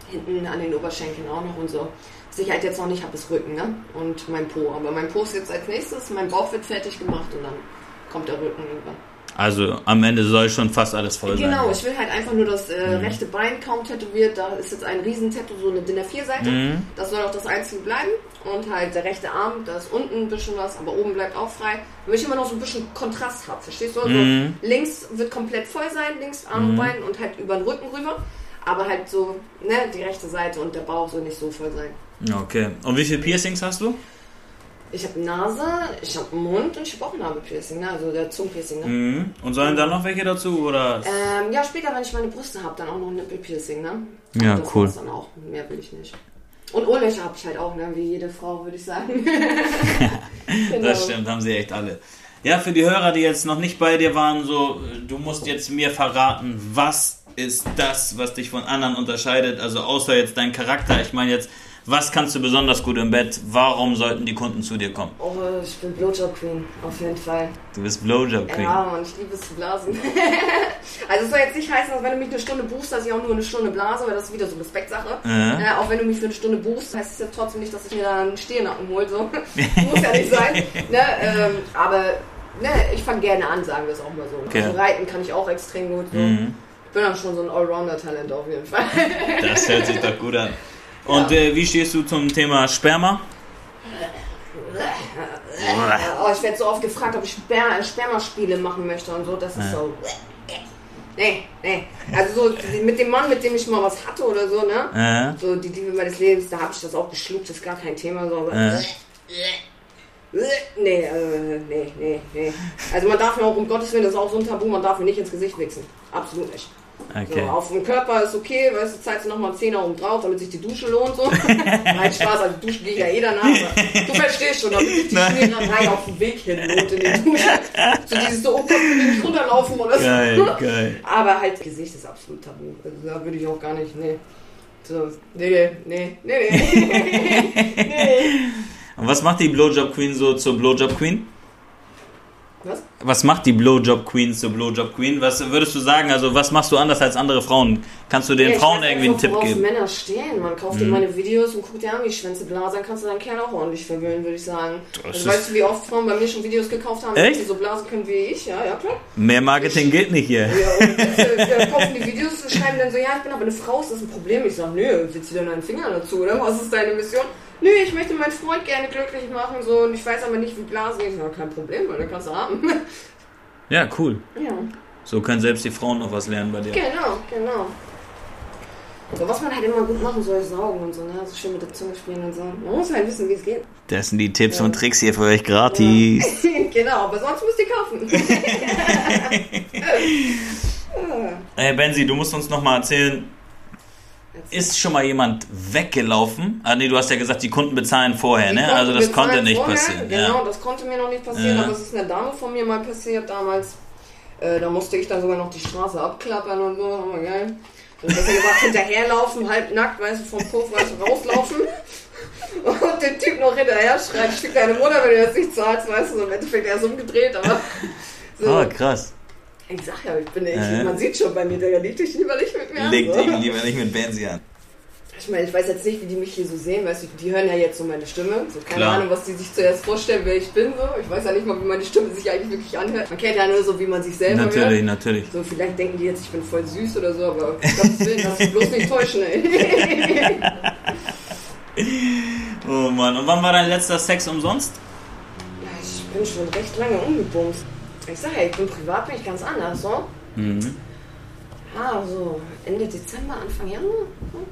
hinten an den Oberschenkeln auch noch und so. Was ich halt jetzt noch nicht habe, ist Rücken, ne? Und mein Po. Aber mein Po ist jetzt als nächstes, mein Bauch wird fertig gemacht und dann kommt der Rücken irgendwann. Also am Ende soll schon fast alles voll sein. Genau, ich will halt einfach nur das äh, rechte Bein kaum tätowiert. Da ist jetzt ein Riesentattoo, so eine DIN A4-Seite. Mhm. Das soll auch das einzige bleiben. Und halt der rechte Arm, da ist unten ein bisschen was, aber oben bleibt auch frei. Damit ich immer noch so ein bisschen Kontrast habe, verstehst du? Also Mhm. links wird komplett voll sein, links Arm und Bein und halt über den Rücken rüber. Aber halt so, ne, die rechte Seite und der Bauch soll nicht so voll sein. Okay. Und wie viele Piercings hast du? Ich habe Nase, ich habe Mund und ich habe auch Nabelpiercing, ne? also der Zungenpiercing. Ne? Mhm. Und sollen da noch welche dazu? Oder? Ähm, ja, später, wenn ich meine Brüste habe, dann auch noch ein Nippelpiercing, ne? Ja, das cool. war's dann auch. Mehr will ich nicht. Und Ohrlöcher habe ich halt auch, ne? Wie jede Frau, würde ich sagen. (laughs) genau. Das stimmt, haben sie echt alle. Ja, für die Hörer, die jetzt noch nicht bei dir waren, so, du musst jetzt mir verraten, was ist das, was dich von anderen unterscheidet? Also außer jetzt dein Charakter. Ich meine jetzt, was kannst du besonders gut im Bett? Warum sollten die Kunden zu dir kommen? Oh, ich bin Blowjob Queen, auf jeden Fall. Du bist Blowjob Queen. Ja, Mann, ich liebe es zu blasen. (laughs) also es soll jetzt nicht heißen, dass wenn du mich eine Stunde buchst, dass ich auch nur eine Stunde blase, weil das ist wieder so Respektsache. Ja. Äh, auch wenn du mich für eine Stunde buchst, heißt es ja trotzdem nicht, dass ich mir da einen Stehnacken hole. So. (laughs) Muss ja nicht sein. Ne? Ähm, aber ne, ich fange gerne an, sagen wir es auch mal so. Okay. Also reiten kann ich auch extrem gut. So. Mhm. Ich bin dann schon so ein Allrounder-Talent auf jeden Fall. Das hört sich doch gut an. Und äh, wie stehst du zum Thema Sperma? oh, ich werde so oft gefragt, ob ich Sper Spermaspiele machen möchte und so. Das ist so. Nee, nee. Also so mit dem Mann, mit dem ich mal was hatte oder so, ne? Äh, So die Liebe meines Lebens, da habe ich das auch geschluckt, das ist gar kein Thema. So, aber Ja. Nee, äh, nee, nee, nee. Also man darf mir auch, um Gottes Willen, das ist auch so ein Tabu, man darf mir nicht ins Gesicht wichsen. Absolut nicht. Okay. So, auf dem Körper ist okay, weißt du, zahlst du nochmal einen Zehner oben drauf, damit sich die Dusche lohnt. So. (laughs) Nein, Spaß, also duschen gehe ich ja eh danach. Du verstehst schon, damit sich die Schmiererei auf dem Weg hin lohnt in die Dusche. So dieses so, oh Gott, ich nicht runterlaufen oder so. Geil, geil. Aber halt, Gesicht ist absolut tabu. Also da würde ich auch gar nicht, nee. So, nee, nee, nee, nee. nee. (laughs) Und was macht die Blowjob Queen so zur Blowjob Queen? Was? Was macht die Blowjob Queen zur Blowjob Queen? Was würdest du sagen? Also, was machst du anders als andere Frauen? Kannst du den Ja, ich Frauen irgendwie einen Tipp geben? Mhm. Männer stehen. Man kauft dir meine Videos und guckt dir an, wie Schwänze blasen, dann kannst du deinen Kerl auch ordentlich verwöhnen, würde ich sagen. Also, weißt du, wie oft Frauen bei mir schon Videos gekauft haben, die so blasen können wie ich? Ja, ja, klar. Mehr Marketing geht nicht hier. Ja, und äh, (laughs) wir kaufen die Videos und schreiben dann so, ja, ich bin aber eine Frau, ist das ein Problem? Ich sage, nö, willst du denn einen Finger dazu, oder? Was ist deine Mission? Nö, ich möchte meinen Freund gerne glücklich machen, so, und ich weiß aber nicht, wie blasen. Ich sage, kein Problem, weil dann kannst du haben. Ja, cool. ja. So können selbst die Frauen noch was lernen bei dir. Genau, genau. So, was man halt immer gut machen soll, ist saugen und so, ne? So schön mit der Zunge spielen und so. Man muss halt wissen, wie es geht. Das sind die Tipps Ja. und Tricks hier für euch gratis. (laughs) genau, aber sonst müsst ihr kaufen. (laughs) (laughs) Hey Benzi, du musst uns noch mal erzählen, Erzähl. Ist schon mal jemand weggelaufen? Ah, nee, du hast ja gesagt, die Kunden bezahlen vorher, Die ne? Also das konnte nicht vorher, passieren. Genau, Ja. das konnte mir noch nicht passieren, Ja. aber es ist eine Dame von mir mal passiert damals. Äh, da musste ich dann sogar noch die Straße abklappern und so, oh, geil. Und besser gesagt, hinterherlaufen, halb nackt, weißt du, vom Puff, weißt du, rauslaufen. (laughs) Und den Typ noch hinterher schreit, schick deine Mutter, wenn du das nicht zahlst, weißt du, so im Endeffekt er ist umgedreht, aber so. Oh, krass. Ich sag ja, ich bin ich, Äh. man sieht schon bei mir, der liegt dich lieber nicht mit mir an. Legt so. ihn lieber nicht mit Benzi an. Ich meine, ich weiß jetzt nicht, wie die mich hier so sehen, weißt du, die hören ja jetzt so meine Stimme. So keine Klar. Ahnung, was die sich zuerst vorstellen, wer ich bin. So. Ich weiß ja nicht mal, wie meine Stimme sich eigentlich wirklich anhört. Man kennt ja nur so, wie man sich selber Natürlich, hört. natürlich. So, vielleicht denken die jetzt, ich bin voll süß oder so, aber ich Gottes Willen, lass bloß nicht täuschen, ey. (laughs) Oh Mann, und wann war dein letzter Sex umsonst? ja, ich bin schon recht lange umgebumst. Ich sag ja, ich bin privat bin ich ganz anders, so. Mhm. Ja, so Ende Dezember, Anfang Januar.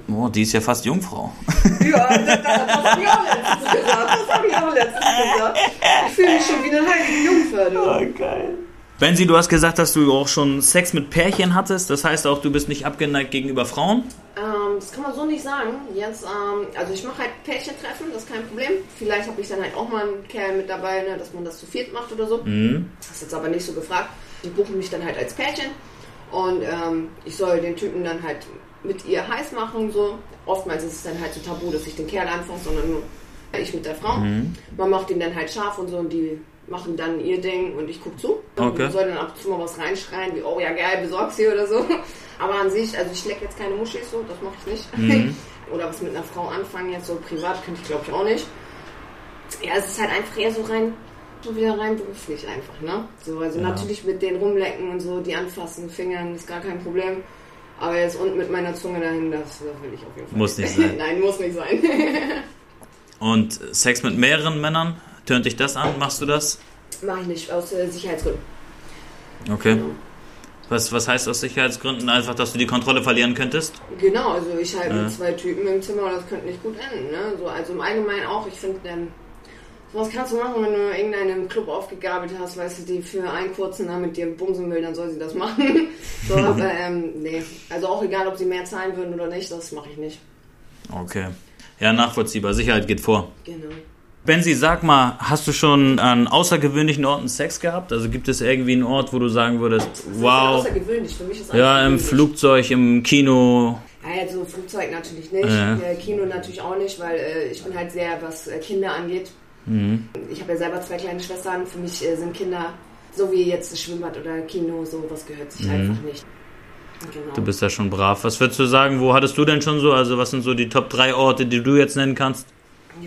Oh, die ist ja fast Jungfrau. Ja, das, das, das habe ich auch letztens gesagt. Das habe ich auch letztens gesagt. Ich fühle mich schon wie eine heilige Jungfer, du. geil. Benzi, du hast gesagt, dass du auch schon Sex mit Pärchen hattest. Das heißt auch, du bist nicht abgeneigt gegenüber Frauen? Ähm, das kann man so nicht sagen. Jetzt, ähm, also ich mache halt Pärchentreffen, das ist kein Problem. Vielleicht habe ich dann halt auch mal einen Kerl mit dabei, ne, dass man das zu viert macht oder so. Mhm. Das ist jetzt aber nicht so gefragt. Die buchen mich dann halt als Pärchen und ähm, ich soll den Typen dann halt mit ihr heiß machen. So. Oftmals ist es dann halt so tabu, dass ich den Kerl anfasse, sondern nur ich mit der Frau. Man macht ihn dann halt scharf und so und die machen dann ihr Ding und ich guck zu. Okay. Und soll dann ab und zu mal was reinschreien, wie, oh ja geil, besorg's hier oder so. Aber an sich, also ich leck jetzt keine Muschis so, das mache ich nicht. (laughs) oder was mit einer Frau anfangen, jetzt so privat könnte ich glaube ich auch nicht. Ja, es ist halt einfach eher so rein, so wieder rein beruflich einfach, ne? So, also natürlich mit den rumlecken und so, die anfassen, Fingern, ist gar kein Problem. Aber jetzt und mit meiner Zunge dahin, das, das will ich auf jeden Fall. Muss nicht sein. (laughs) Nein, muss nicht sein. (laughs) Und Sex mit mehreren Männern? Tönt dich das an? Machst du das? Mach ich nicht, aus äh, Sicherheitsgründen. Okay. Was, was heißt aus Sicherheitsgründen? Einfach, dass du die Kontrolle verlieren könntest? Genau, also ich halt Ja. mit zwei Typen im Zimmer, das könnte nicht gut enden, ne? So, also im Allgemeinen auch, ich finde, ähm, sowas kannst du machen, wenn du irgendeinen Club aufgegabelt hast, weißt du, die für einen kurzen Namen mit dir bumsen will, dann soll sie das machen. (laughs) so, aber ähm, nee, also auch egal, ob sie mehr zahlen würden oder nicht, das mache ich nicht. Okay. Ja, nachvollziehbar. Sicherheit geht vor. Genau. Benzi, sag mal, hast du schon an außergewöhnlichen Orten Sex gehabt? Also gibt es irgendwie einen Ort, wo du sagen würdest, ja wow, außergewöhnlich, für mich ist ja, im. Flugzeug, im Kino. Also Flugzeug natürlich nicht, Ja. äh, Kino natürlich auch nicht, weil äh, ich bin halt sehr, was äh, Kinder angeht. Mhm. Ich habe ja selber zwei kleine Schwestern. Für mich äh, sind Kinder so wie jetzt das Schwimmbad oder Kino, sowas gehört sich einfach nicht. Genau. Mhm. Du bist da schon brav. Was würdest du sagen, wo hattest du denn schon so? Also was sind so die Top 3 Orte, die du jetzt nennen kannst?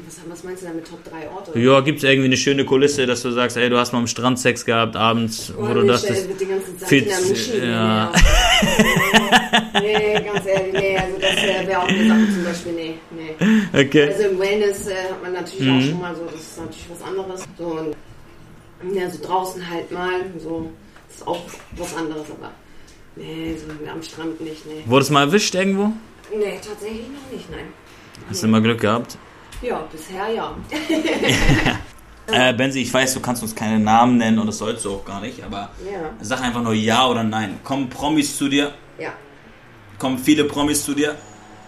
Ja, was, was meinst du denn mit Top 3 Orte? Ja, gibt es irgendwie eine schöne Kulisse, dass du sagst, ey, du hast mal am Strand Sex gehabt, abends, wo du dachtest, ey, mit den ganzen Sachen ja. (laughs) nee, ganz ehrlich, nee, also das äh, wäre auch eine Sache zum Beispiel, nee, nee. okay. Also im Wellness äh, hat man natürlich Mhm. auch schon mal so, das ist natürlich was anderes. So, und, ja, so draußen halt mal, so, das ist auch was anderes, aber nee, so am Strand nicht, nee. Wurdest du mal erwischt irgendwo? Nee, tatsächlich noch nicht, nein. Hast du immer Glück gehabt? Ja, bisher ja. (laughs) Äh, Benzi, ich weiß, du kannst uns keine Namen nennen und das sollst du auch gar nicht, aber Ja, sag einfach nur ja oder nein. Kommen Promis zu dir? ja. Kommen viele Promis zu dir?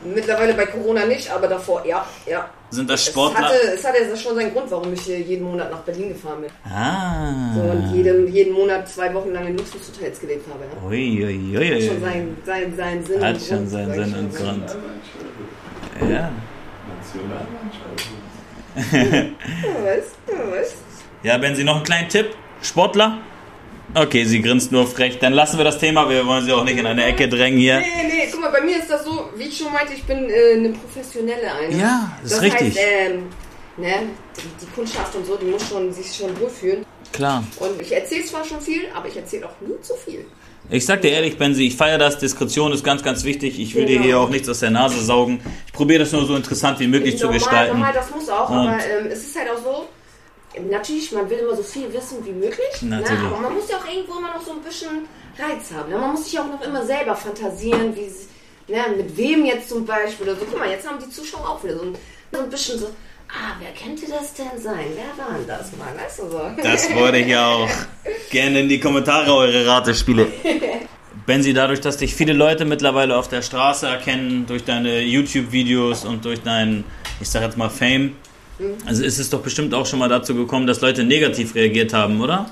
Mittlerweile bei Corona nicht, aber davor, ja, ja. Sind das Es Sportler? hatte, es hatte schon seinen Grund, warum ich hier jeden Monat nach Berlin gefahren bin. Ah. So, und jeden, jeden Monat zwei Wochen lang in Luxushotels gelebt habe. Ja. Ui, ui, ui, Hat schon seinen, seinen, seinen Sinn Hat und schon Grund, seinen Sinn und Grund. Ja. Nationalmannschaft. Ja. Ja, Benzi, noch einen kleinen Tipp? Sportler? Okay, sie grinst nur frech. Dann lassen wir das Thema. Wir wollen sie auch nicht in eine Ecke drängen hier. Nee, nee, guck mal, bei mir ist das so, wie ich schon meinte, ich bin äh, eine professionelle eine. Ja, das ist das richtig. Heißt, ähm, ne, die, die Kundschaft und so, die muss schon, sich schon wohlfühlen. Klar. Und ich erzähle zwar schon viel, aber ich erzähle auch nie zu viel. Ich sag dir ehrlich, Benzi, ich feiere das. Diskretion ist ganz, ganz wichtig. Ich will dir Genau. hier auch nichts aus der Nase saugen. Ich probiere das nur so interessant wie möglich zu normal, gestalten. normal, das muss auch, Und- aber ähm, es ist halt auch so, natürlich, man will immer so viel wissen wie möglich. Natürlich. Ne? Aber man muss ja auch irgendwo immer noch so ein bisschen Reiz haben. Ne? Man muss sich auch noch immer selber fantasieren, wie sie, ne, mit wem jetzt zum Beispiel oder so. Guck mal, jetzt haben die Zuschauer auch wieder so ein, so ein bisschen so, ah, wer könnte das denn sein? Wer war denn das mal? Weißt du so? Das wollte ich auch. (laughs) Gerne in die Kommentare eure Ratespiele. (laughs) Benzi, dadurch, dass dich viele Leute mittlerweile auf der Straße erkennen, durch deine YouTube-Videos und durch deinen, ich sag jetzt mal, Fame, also ist es doch bestimmt auch schon mal dazu gekommen, dass Leute negativ reagiert haben, oder?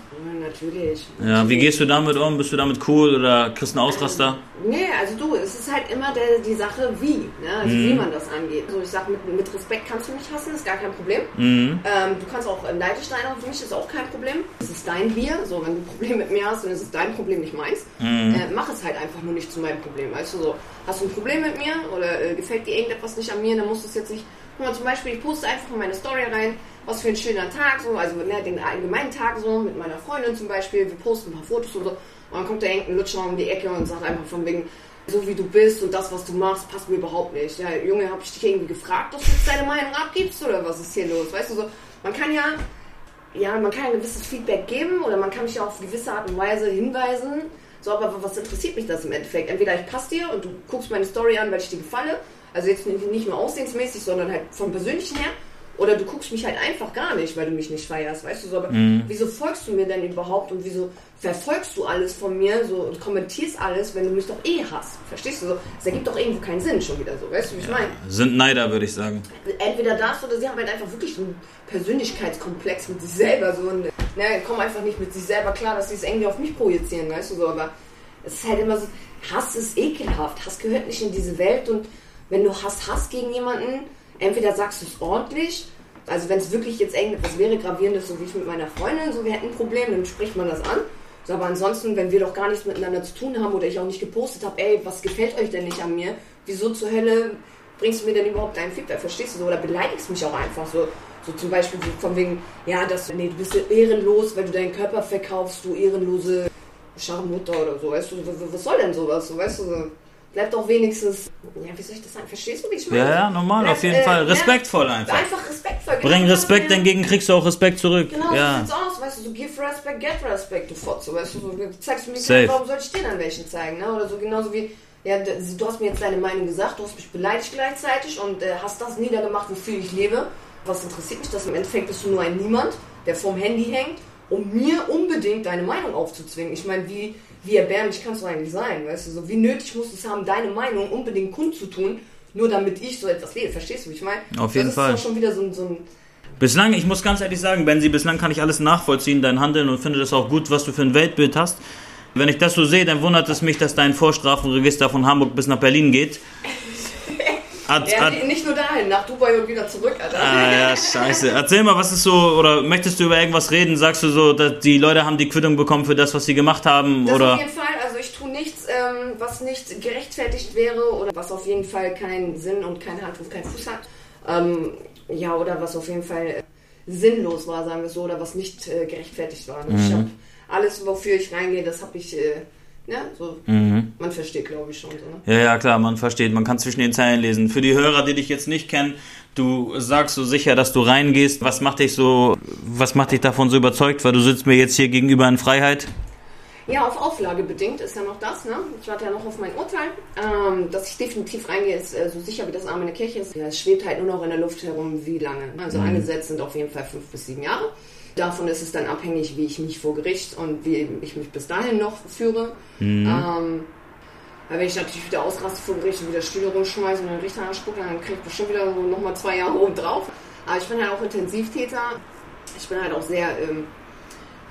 Ja, natürlich. Ja, wie gehst du damit um? Bist du damit cool oder kriegst du einen Ausraster? Nee, also du, es ist halt immer der, die Sache, wie, ne? also Mhm. wie man das angeht. Also ich sag, mit, mit Respekt kannst du mich hassen, ist gar kein Problem. Mhm. Ähm, du kannst auch äh, neidisch sein auf mich, ist auch kein Problem. Es ist dein Bier, so wenn du ein Problem mit mir hast, dann ist es dein Problem, nicht meins. Mhm. Äh, mach es halt einfach nur nicht zu meinem Problem. Weißt du so, hast du ein Problem mit mir oder äh, gefällt dir irgendetwas nicht an mir, dann musst du es jetzt nicht. Guck mal, zum Beispiel, ich poste einfach in meine Story rein, was für ein schöner Tag, so, also ne, den allgemeinen Tag so, mit meiner Freundin zum Beispiel, wir posten ein paar Fotos und so, und dann kommt da irgendein Lutscher um die Ecke und sagt einfach von wegen, so wie du bist und das, was du machst, passt mir überhaupt nicht. Ja, Junge, hab ich dich irgendwie gefragt, dass du jetzt deine Meinung abgibst oder was ist hier los? Weißt du so, man kann ja, ja, man kann ein gewisses Feedback geben oder man kann mich ja auf gewisse Art und Weise hinweisen. So, aber was interessiert mich das im Endeffekt? Entweder ich passe dir und du guckst meine Story an, weil ich dir gefalle, also jetzt nicht nicht nur aussehensmäßig, sondern halt vom Persönlichen her. Oder du guckst mich halt einfach gar nicht, weil du mich nicht feierst, weißt du so. Aber wieso folgst du mir denn überhaupt und wieso verfolgst du alles von mir so und kommentierst alles, wenn du mich doch eh hast? Verstehst du so? Es ergibt doch irgendwo keinen Sinn schon wieder so, weißt du, wie ich meine? Sind Neider, würde ich sagen. entweder das oder sie haben halt einfach wirklich so einen Persönlichkeitskomplex mit sich selber. So und, ne, kommen einfach nicht mit sich selber klar, dass sie es irgendwie auf mich projizieren, weißt du so. Aber es ist halt immer so, Hass ist ekelhaft. Hass gehört nicht in diese Welt und wenn du Hass hast gegen jemanden, entweder sagst du es ordentlich, also wenn es wirklich jetzt irgendetwas wäre, gravierendes, so wie ich mit meiner Freundin, so wir hätten ein Problem, dann spricht man das an. So, aber ansonsten, wenn wir doch gar nichts miteinander zu tun haben oder ich auch nicht gepostet habe, ey, was gefällt euch denn nicht an mir? Wieso zur Hölle bringst du mir denn überhaupt dein Feedback? Verstehst du so? Oder beleidigst mich auch einfach so. So zum Beispiel von wegen, ja, dass nee, du bist ehrenlos, weil du deinen Körper verkaufst, du ehrenlose Scharmutter oder so, weißt du, was- was soll denn sowas, so, weißt du, so. Bleib doch wenigstens, ja, wie soll ich das sagen, verstehst du, wie ich meine? Ja, ja, normal, Bleib, auf jeden äh, Fall. Respektvoll einfach. Einfach respektvoll. Bring Genau, Respekt, ja. dagegen kriegst du auch Respekt zurück. Genau, Ja. so aus, weißt du, so give respect, get respect, du Fotze, weißt du, so, zeigst du mir Safe. warum soll ich dir dann welchen zeigen, ne? Oder so genauso wie, ja, du hast mir jetzt deine Meinung gesagt, du hast mich beleidigt gleichzeitig und äh, hast das niedergemacht, wofür ich lebe. Was interessiert mich das? Im Endeffekt bist du nur ein Niemand, der vorm Handy hängt, um mir unbedingt deine Meinung aufzuzwingen. Ich meine, wie, wie erbärmlich kannst du eigentlich sein, weißt du, so wie nötig musst du es haben, deine Meinung unbedingt kundzutun, nur damit ich so etwas lebe. Verstehst du, wie ich meine? Auf jeden das Fall. ist doch schon wieder so, ein- so ein Bislang, ich muss ganz ehrlich sagen, Benzi, bislang kann ich alles nachvollziehen, dein Handeln und finde das auch gut, was du für ein Weltbild hast. Wenn ich das so sehe, dann wundert es mich, dass dein Vorstrafenregister von Hamburg bis nach Berlin geht. Hat, Ja, hat, nicht nur dahin, nach Dubai und wieder zurück, Alter. ah, ja, scheiße. Erzähl mal, was ist so, oder möchtest du über irgendwas reden? Sagst du so, dass die Leute haben die Quittung bekommen für das, was sie gemacht haben? Das auf oder? jeden Fall, also ich tue nichts, ähm, was nicht gerechtfertigt wäre oder was auf jeden Fall keinen Sinn und keine Hand und keinen Fuß hat. Ähm, ja, oder was auf jeden Fall äh, sinnlos war, sagen wir so, oder was nicht äh, gerechtfertigt war. Mhm. Ich habe alles, wofür ich reingehe, das habe ich, äh, ne, so, Mhm. man versteht, glaube ich schon. So, ne? Ja, ja, klar, man versteht, man kann zwischen den Zeilen lesen. Für die Hörer, die dich jetzt nicht kennen, du sagst so sicher, dass du reingehst. Was macht dich so, was macht dich davon so überzeugt? Weil du sitzt mir jetzt hier gegenüber in Freiheit. Ja, auf Auflage bedingt ist ja noch das, ne? Ich warte ja noch auf mein Urteil. Ähm, dass ich definitiv reingehe, ist äh, so sicher wie das Arm in der Kirche ist. Es schwebt halt nur noch in der Luft herum, wie lange. Also angesetzt sind auf jeden Fall fünf bis sieben Jahre. Davon ist es dann abhängig, wie ich mich vor Gericht und wie ich mich bis dahin noch führe. Ähm, weil wenn ich natürlich wieder ausraste vor Gericht und wieder Stühle rumschmeiße und den Richter anspucke, dann kriege ich bestimmt wieder so nochmal zwei Jahre oben drauf. Aber ich bin halt auch Intensivtäter. Ich bin halt auch sehr, ähm,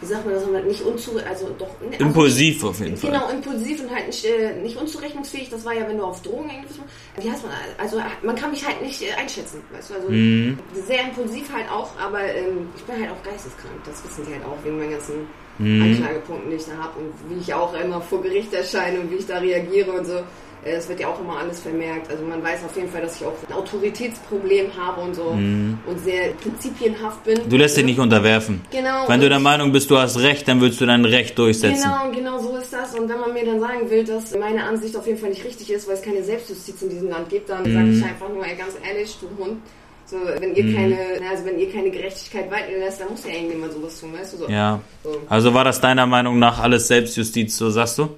wie sagt man das, nochmal, nicht unzu... Also doch... ne, Also, Impulsiv auf jeden Fall. Genau, impulsiv und halt nicht, äh, nicht unzurechnungsfähig. Das war ja, wenn du auf Drogen irgendwas machst. Wie heißt man? Also man kann mich halt nicht äh, einschätzen. Weißt du? Also Mhm. sehr impulsiv halt auch, aber ähm, ich bin halt auch geisteskrank. Das wissen die halt auch wegen meinen ganzen Mhm. Anklagepunkten, die ich da habe und wie ich auch immer vor Gericht erscheine und wie ich da reagiere und so. Äh, Es wird ja auch immer alles vermerkt. Also man weiß auf jeden Fall, dass ich auch ein Autoritätsproblem habe und so und sehr prinzipienhaft bin. Mhm. Du lässt dich nicht unterwerfen. Genau. Wenn du der Meinung bist, du hast Recht, dann willst du dein Recht durchsetzen. Genau, genau so ist das. Und wenn man mir dann sagen will, dass meine Ansicht auf jeden Fall nicht richtig ist, weil es keine Selbstjustiz in diesem Land gibt, dann sage Mhm. ich einfach nur, ey, ganz ehrlich, du Hund. So, wenn ihr keine, also wenn ihr keine Gerechtigkeit walten lässt, dann muss ja irgendjemand sowas tun, weißt du so. Ja. So. Also war das deiner Meinung nach alles Selbstjustiz, so sagst du?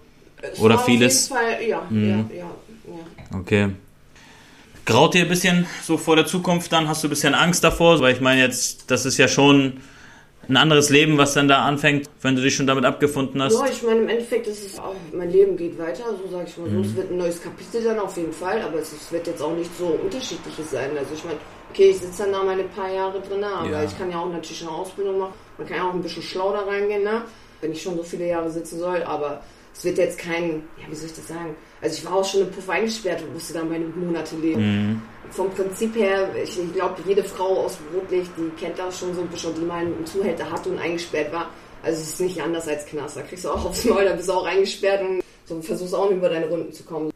Es Oder vieles? Fall, ja, Mhm. ja, ja, ja. Okay. Graut dir ein bisschen so vor der Zukunft dann? Hast du ein bisschen Angst davor? Weil ich meine jetzt, das ist ja schon ein anderes Leben, was dann da anfängt, wenn du dich schon damit abgefunden hast? Ja, ich meine, im Endeffekt ist es auch, mein Leben geht weiter, so sage ich mal so. Es wird ein neues Kapitel dann auf jeden Fall, aber es, es wird jetzt auch nicht so unterschiedliches sein. Also ich meine, okay, ich sitze dann da meine paar Jahre drin, aber Ja. ich kann ja auch natürlich eine Ausbildung machen. Man kann ja auch ein bisschen schlau da reingehen, ne? wenn ich schon so viele Jahre sitzen soll, aber es wird jetzt kein, ja, wie soll ich das sagen? Also ich war auch schon im Puff eingesperrt und musste dann meine Monate leben. Vom Prinzip her, ich, ich glaube, jede Frau aus Rotlicht, die kennt das schon so ein bisschen, die mal einen Zuhälter hatte und eingesperrt war. Also es ist nicht anders als Knast. Da kriegst du auch aufs Maul, da bist du auch eingesperrt und so versuchst auch nicht über deine Runden zu kommen.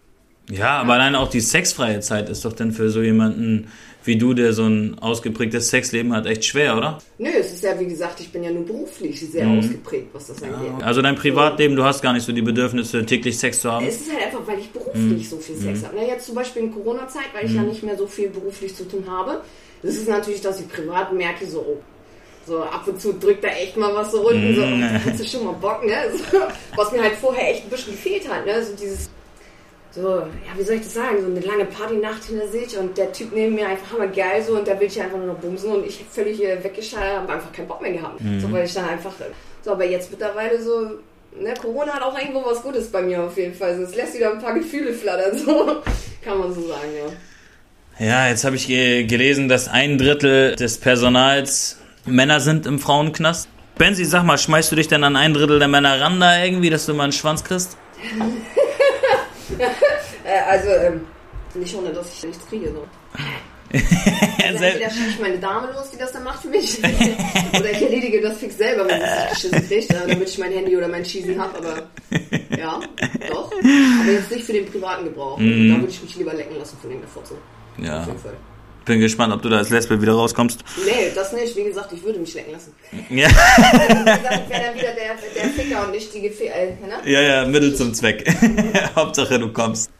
Ja, aber allein auch die sexfreie Zeit ist doch dann für so jemanden wie du, der so ein ausgeprägtes Sexleben hat, echt schwer, oder? Nö, es ist ja, wie gesagt, ich bin ja nur beruflich sehr ausgeprägt, was das angeht. Also dein Privatleben, du hast gar nicht so die Bedürfnisse, täglich Sex zu haben. Es ist halt einfach, weil ich beruflich so viel Sex habe. Na, jetzt zum Beispiel in Corona-Zeit, weil ich ja nicht mehr so viel beruflich zu tun habe. Das ist natürlich, dass ich privat merke, so, oh, so ab und zu drückt da echt mal was so unten, so, oh, da hast du schon mal Bock, ne? So, (laughs) was mir halt vorher echt ein bisschen gefehlt hat, ne? So dieses, so, ja, wie soll ich das sagen, so eine lange Partynacht hinter sich und der Typ neben mir einfach hammergeil so und der will ich einfach nur noch bumsen und ich völlig äh, weggeschaltet, habe einfach keinen Bock mehr gehabt. So, weil ich dann einfach, so, aber jetzt mittlerweile so, ne, Corona hat auch irgendwo was Gutes bei mir auf jeden Fall. Also, es lässt wieder ein paar Gefühle flattern, so, (laughs) kann man so sagen, ja. Ja, jetzt habe ich ge gelesen, dass ein Drittel des Personals Männer sind im Frauenknast. Benzi, sag mal, schmeißt du dich denn an ein Drittel der Männer ran da irgendwie, dass du mal einen Schwanz kriegst? (laughs) (laughs) Äh, also, ähm, nicht ohne, dass ich nichts kriege, so. (laughs) Also entweder schicke ich meine Dame los, die das dann macht für mich. (laughs) oder ich erledige das fix selber, wenn nicht geschissen kriegt, äh, damit ich mein Handy oder mein Cheesy habe. Aber ja, doch. Aber jetzt nicht für den privaten Gebrauch. Da würde ich mich lieber lecken lassen von dem Fotze. Ja, Auf jeden Fall. Bin gespannt, ob du da als Lesbe wieder rauskommst. Nee, das nicht. Wie gesagt, ich würde mich lecken lassen. Ja, (laughs) Wie gesagt, ich wäre dann wieder der, der Ficker und nicht die Gefe äh, ne? ja, ja Mittel zum Zweck. (laughs) Hauptsache, du kommst.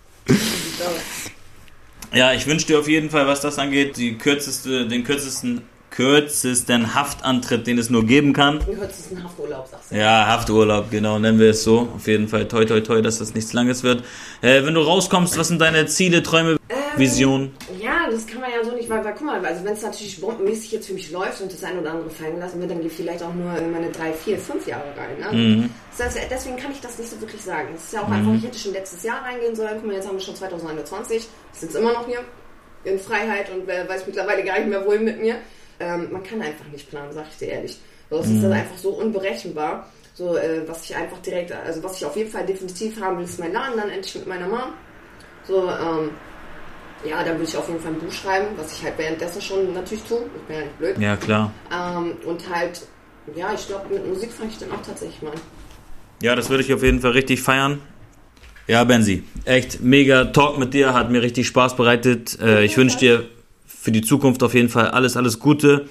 Ja, ich wünsche dir auf jeden Fall, was das angeht, die kürzeste, den kürzesten, kürzesten Haftantritt, den es nur geben kann. Ist ein Hafturlaub, sagst du. Ja, Hafturlaub, genau, nennen wir es so. Auf jeden Fall toi toi toi, dass das nichts Langes wird. Äh, wenn du rauskommst, was sind deine Ziele, Träume, Visionen? Ja, das kann man ja so nicht, weil, weil guck mal, also wenn es natürlich bombenmäßig jetzt für mich läuft und das ein oder andere fallen lassen wird, dann geht vielleicht auch nur in meine drei, vier, fünf Jahre rein. Ne? Das heißt, deswegen kann ich das nicht so wirklich sagen. Es ist ja auch einfach, ich hätte schon letztes Jahr reingehen sollen. Guck mal, jetzt haben wir schon 2021, sind immer noch hier in Freiheit und wer weiß mittlerweile gar nicht mehr wohin mit mir. Ähm, man kann einfach nicht planen, sag ich dir ehrlich. So, es ist dann einfach so unberechenbar. So, äh, was ich einfach direkt, also was ich auf jeden Fall definitiv haben will, ist mein Laden dann endlich mit meiner Mom. So, ähm, ja, dann würde ich auf jeden Fall ein Buch schreiben, was ich halt währenddessen schon natürlich tue. Ich bin ja nicht blöd. Ja, klar. Ähm, und halt, ja, ich glaube, mit Musik fange ich dann auch tatsächlich mal an. Ja, das würde ich auf jeden Fall richtig feiern. Ja, Benzi, echt mega Talk mit dir, hat mir richtig Spaß bereitet. Äh, ich wünsche dir für die Zukunft auf jeden Fall alles, alles Gute.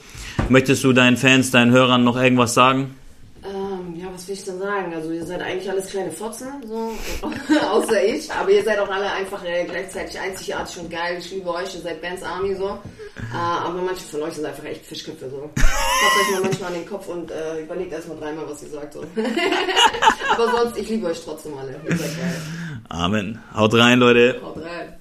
Möchtest du deinen Fans, deinen Hörern noch irgendwas sagen? Was will ich denn sagen? Also ihr seid eigentlich alles kleine Fotzen, so, (laughs) außer ich. Aber ihr seid auch alle einfach äh, gleichzeitig einzigartig und geil. Ich liebe euch, ihr seid Bands Army so. Äh, aber manche von euch sind einfach echt Fischköpfe so. Fasst euch mal manchmal an den Kopf und äh, überlegt erstmal dreimal, was ihr sagt. So. (laughs) aber sonst, ich liebe euch trotzdem alle. Ihr seid geil. Amen. Haut rein, Leute. Haut rein.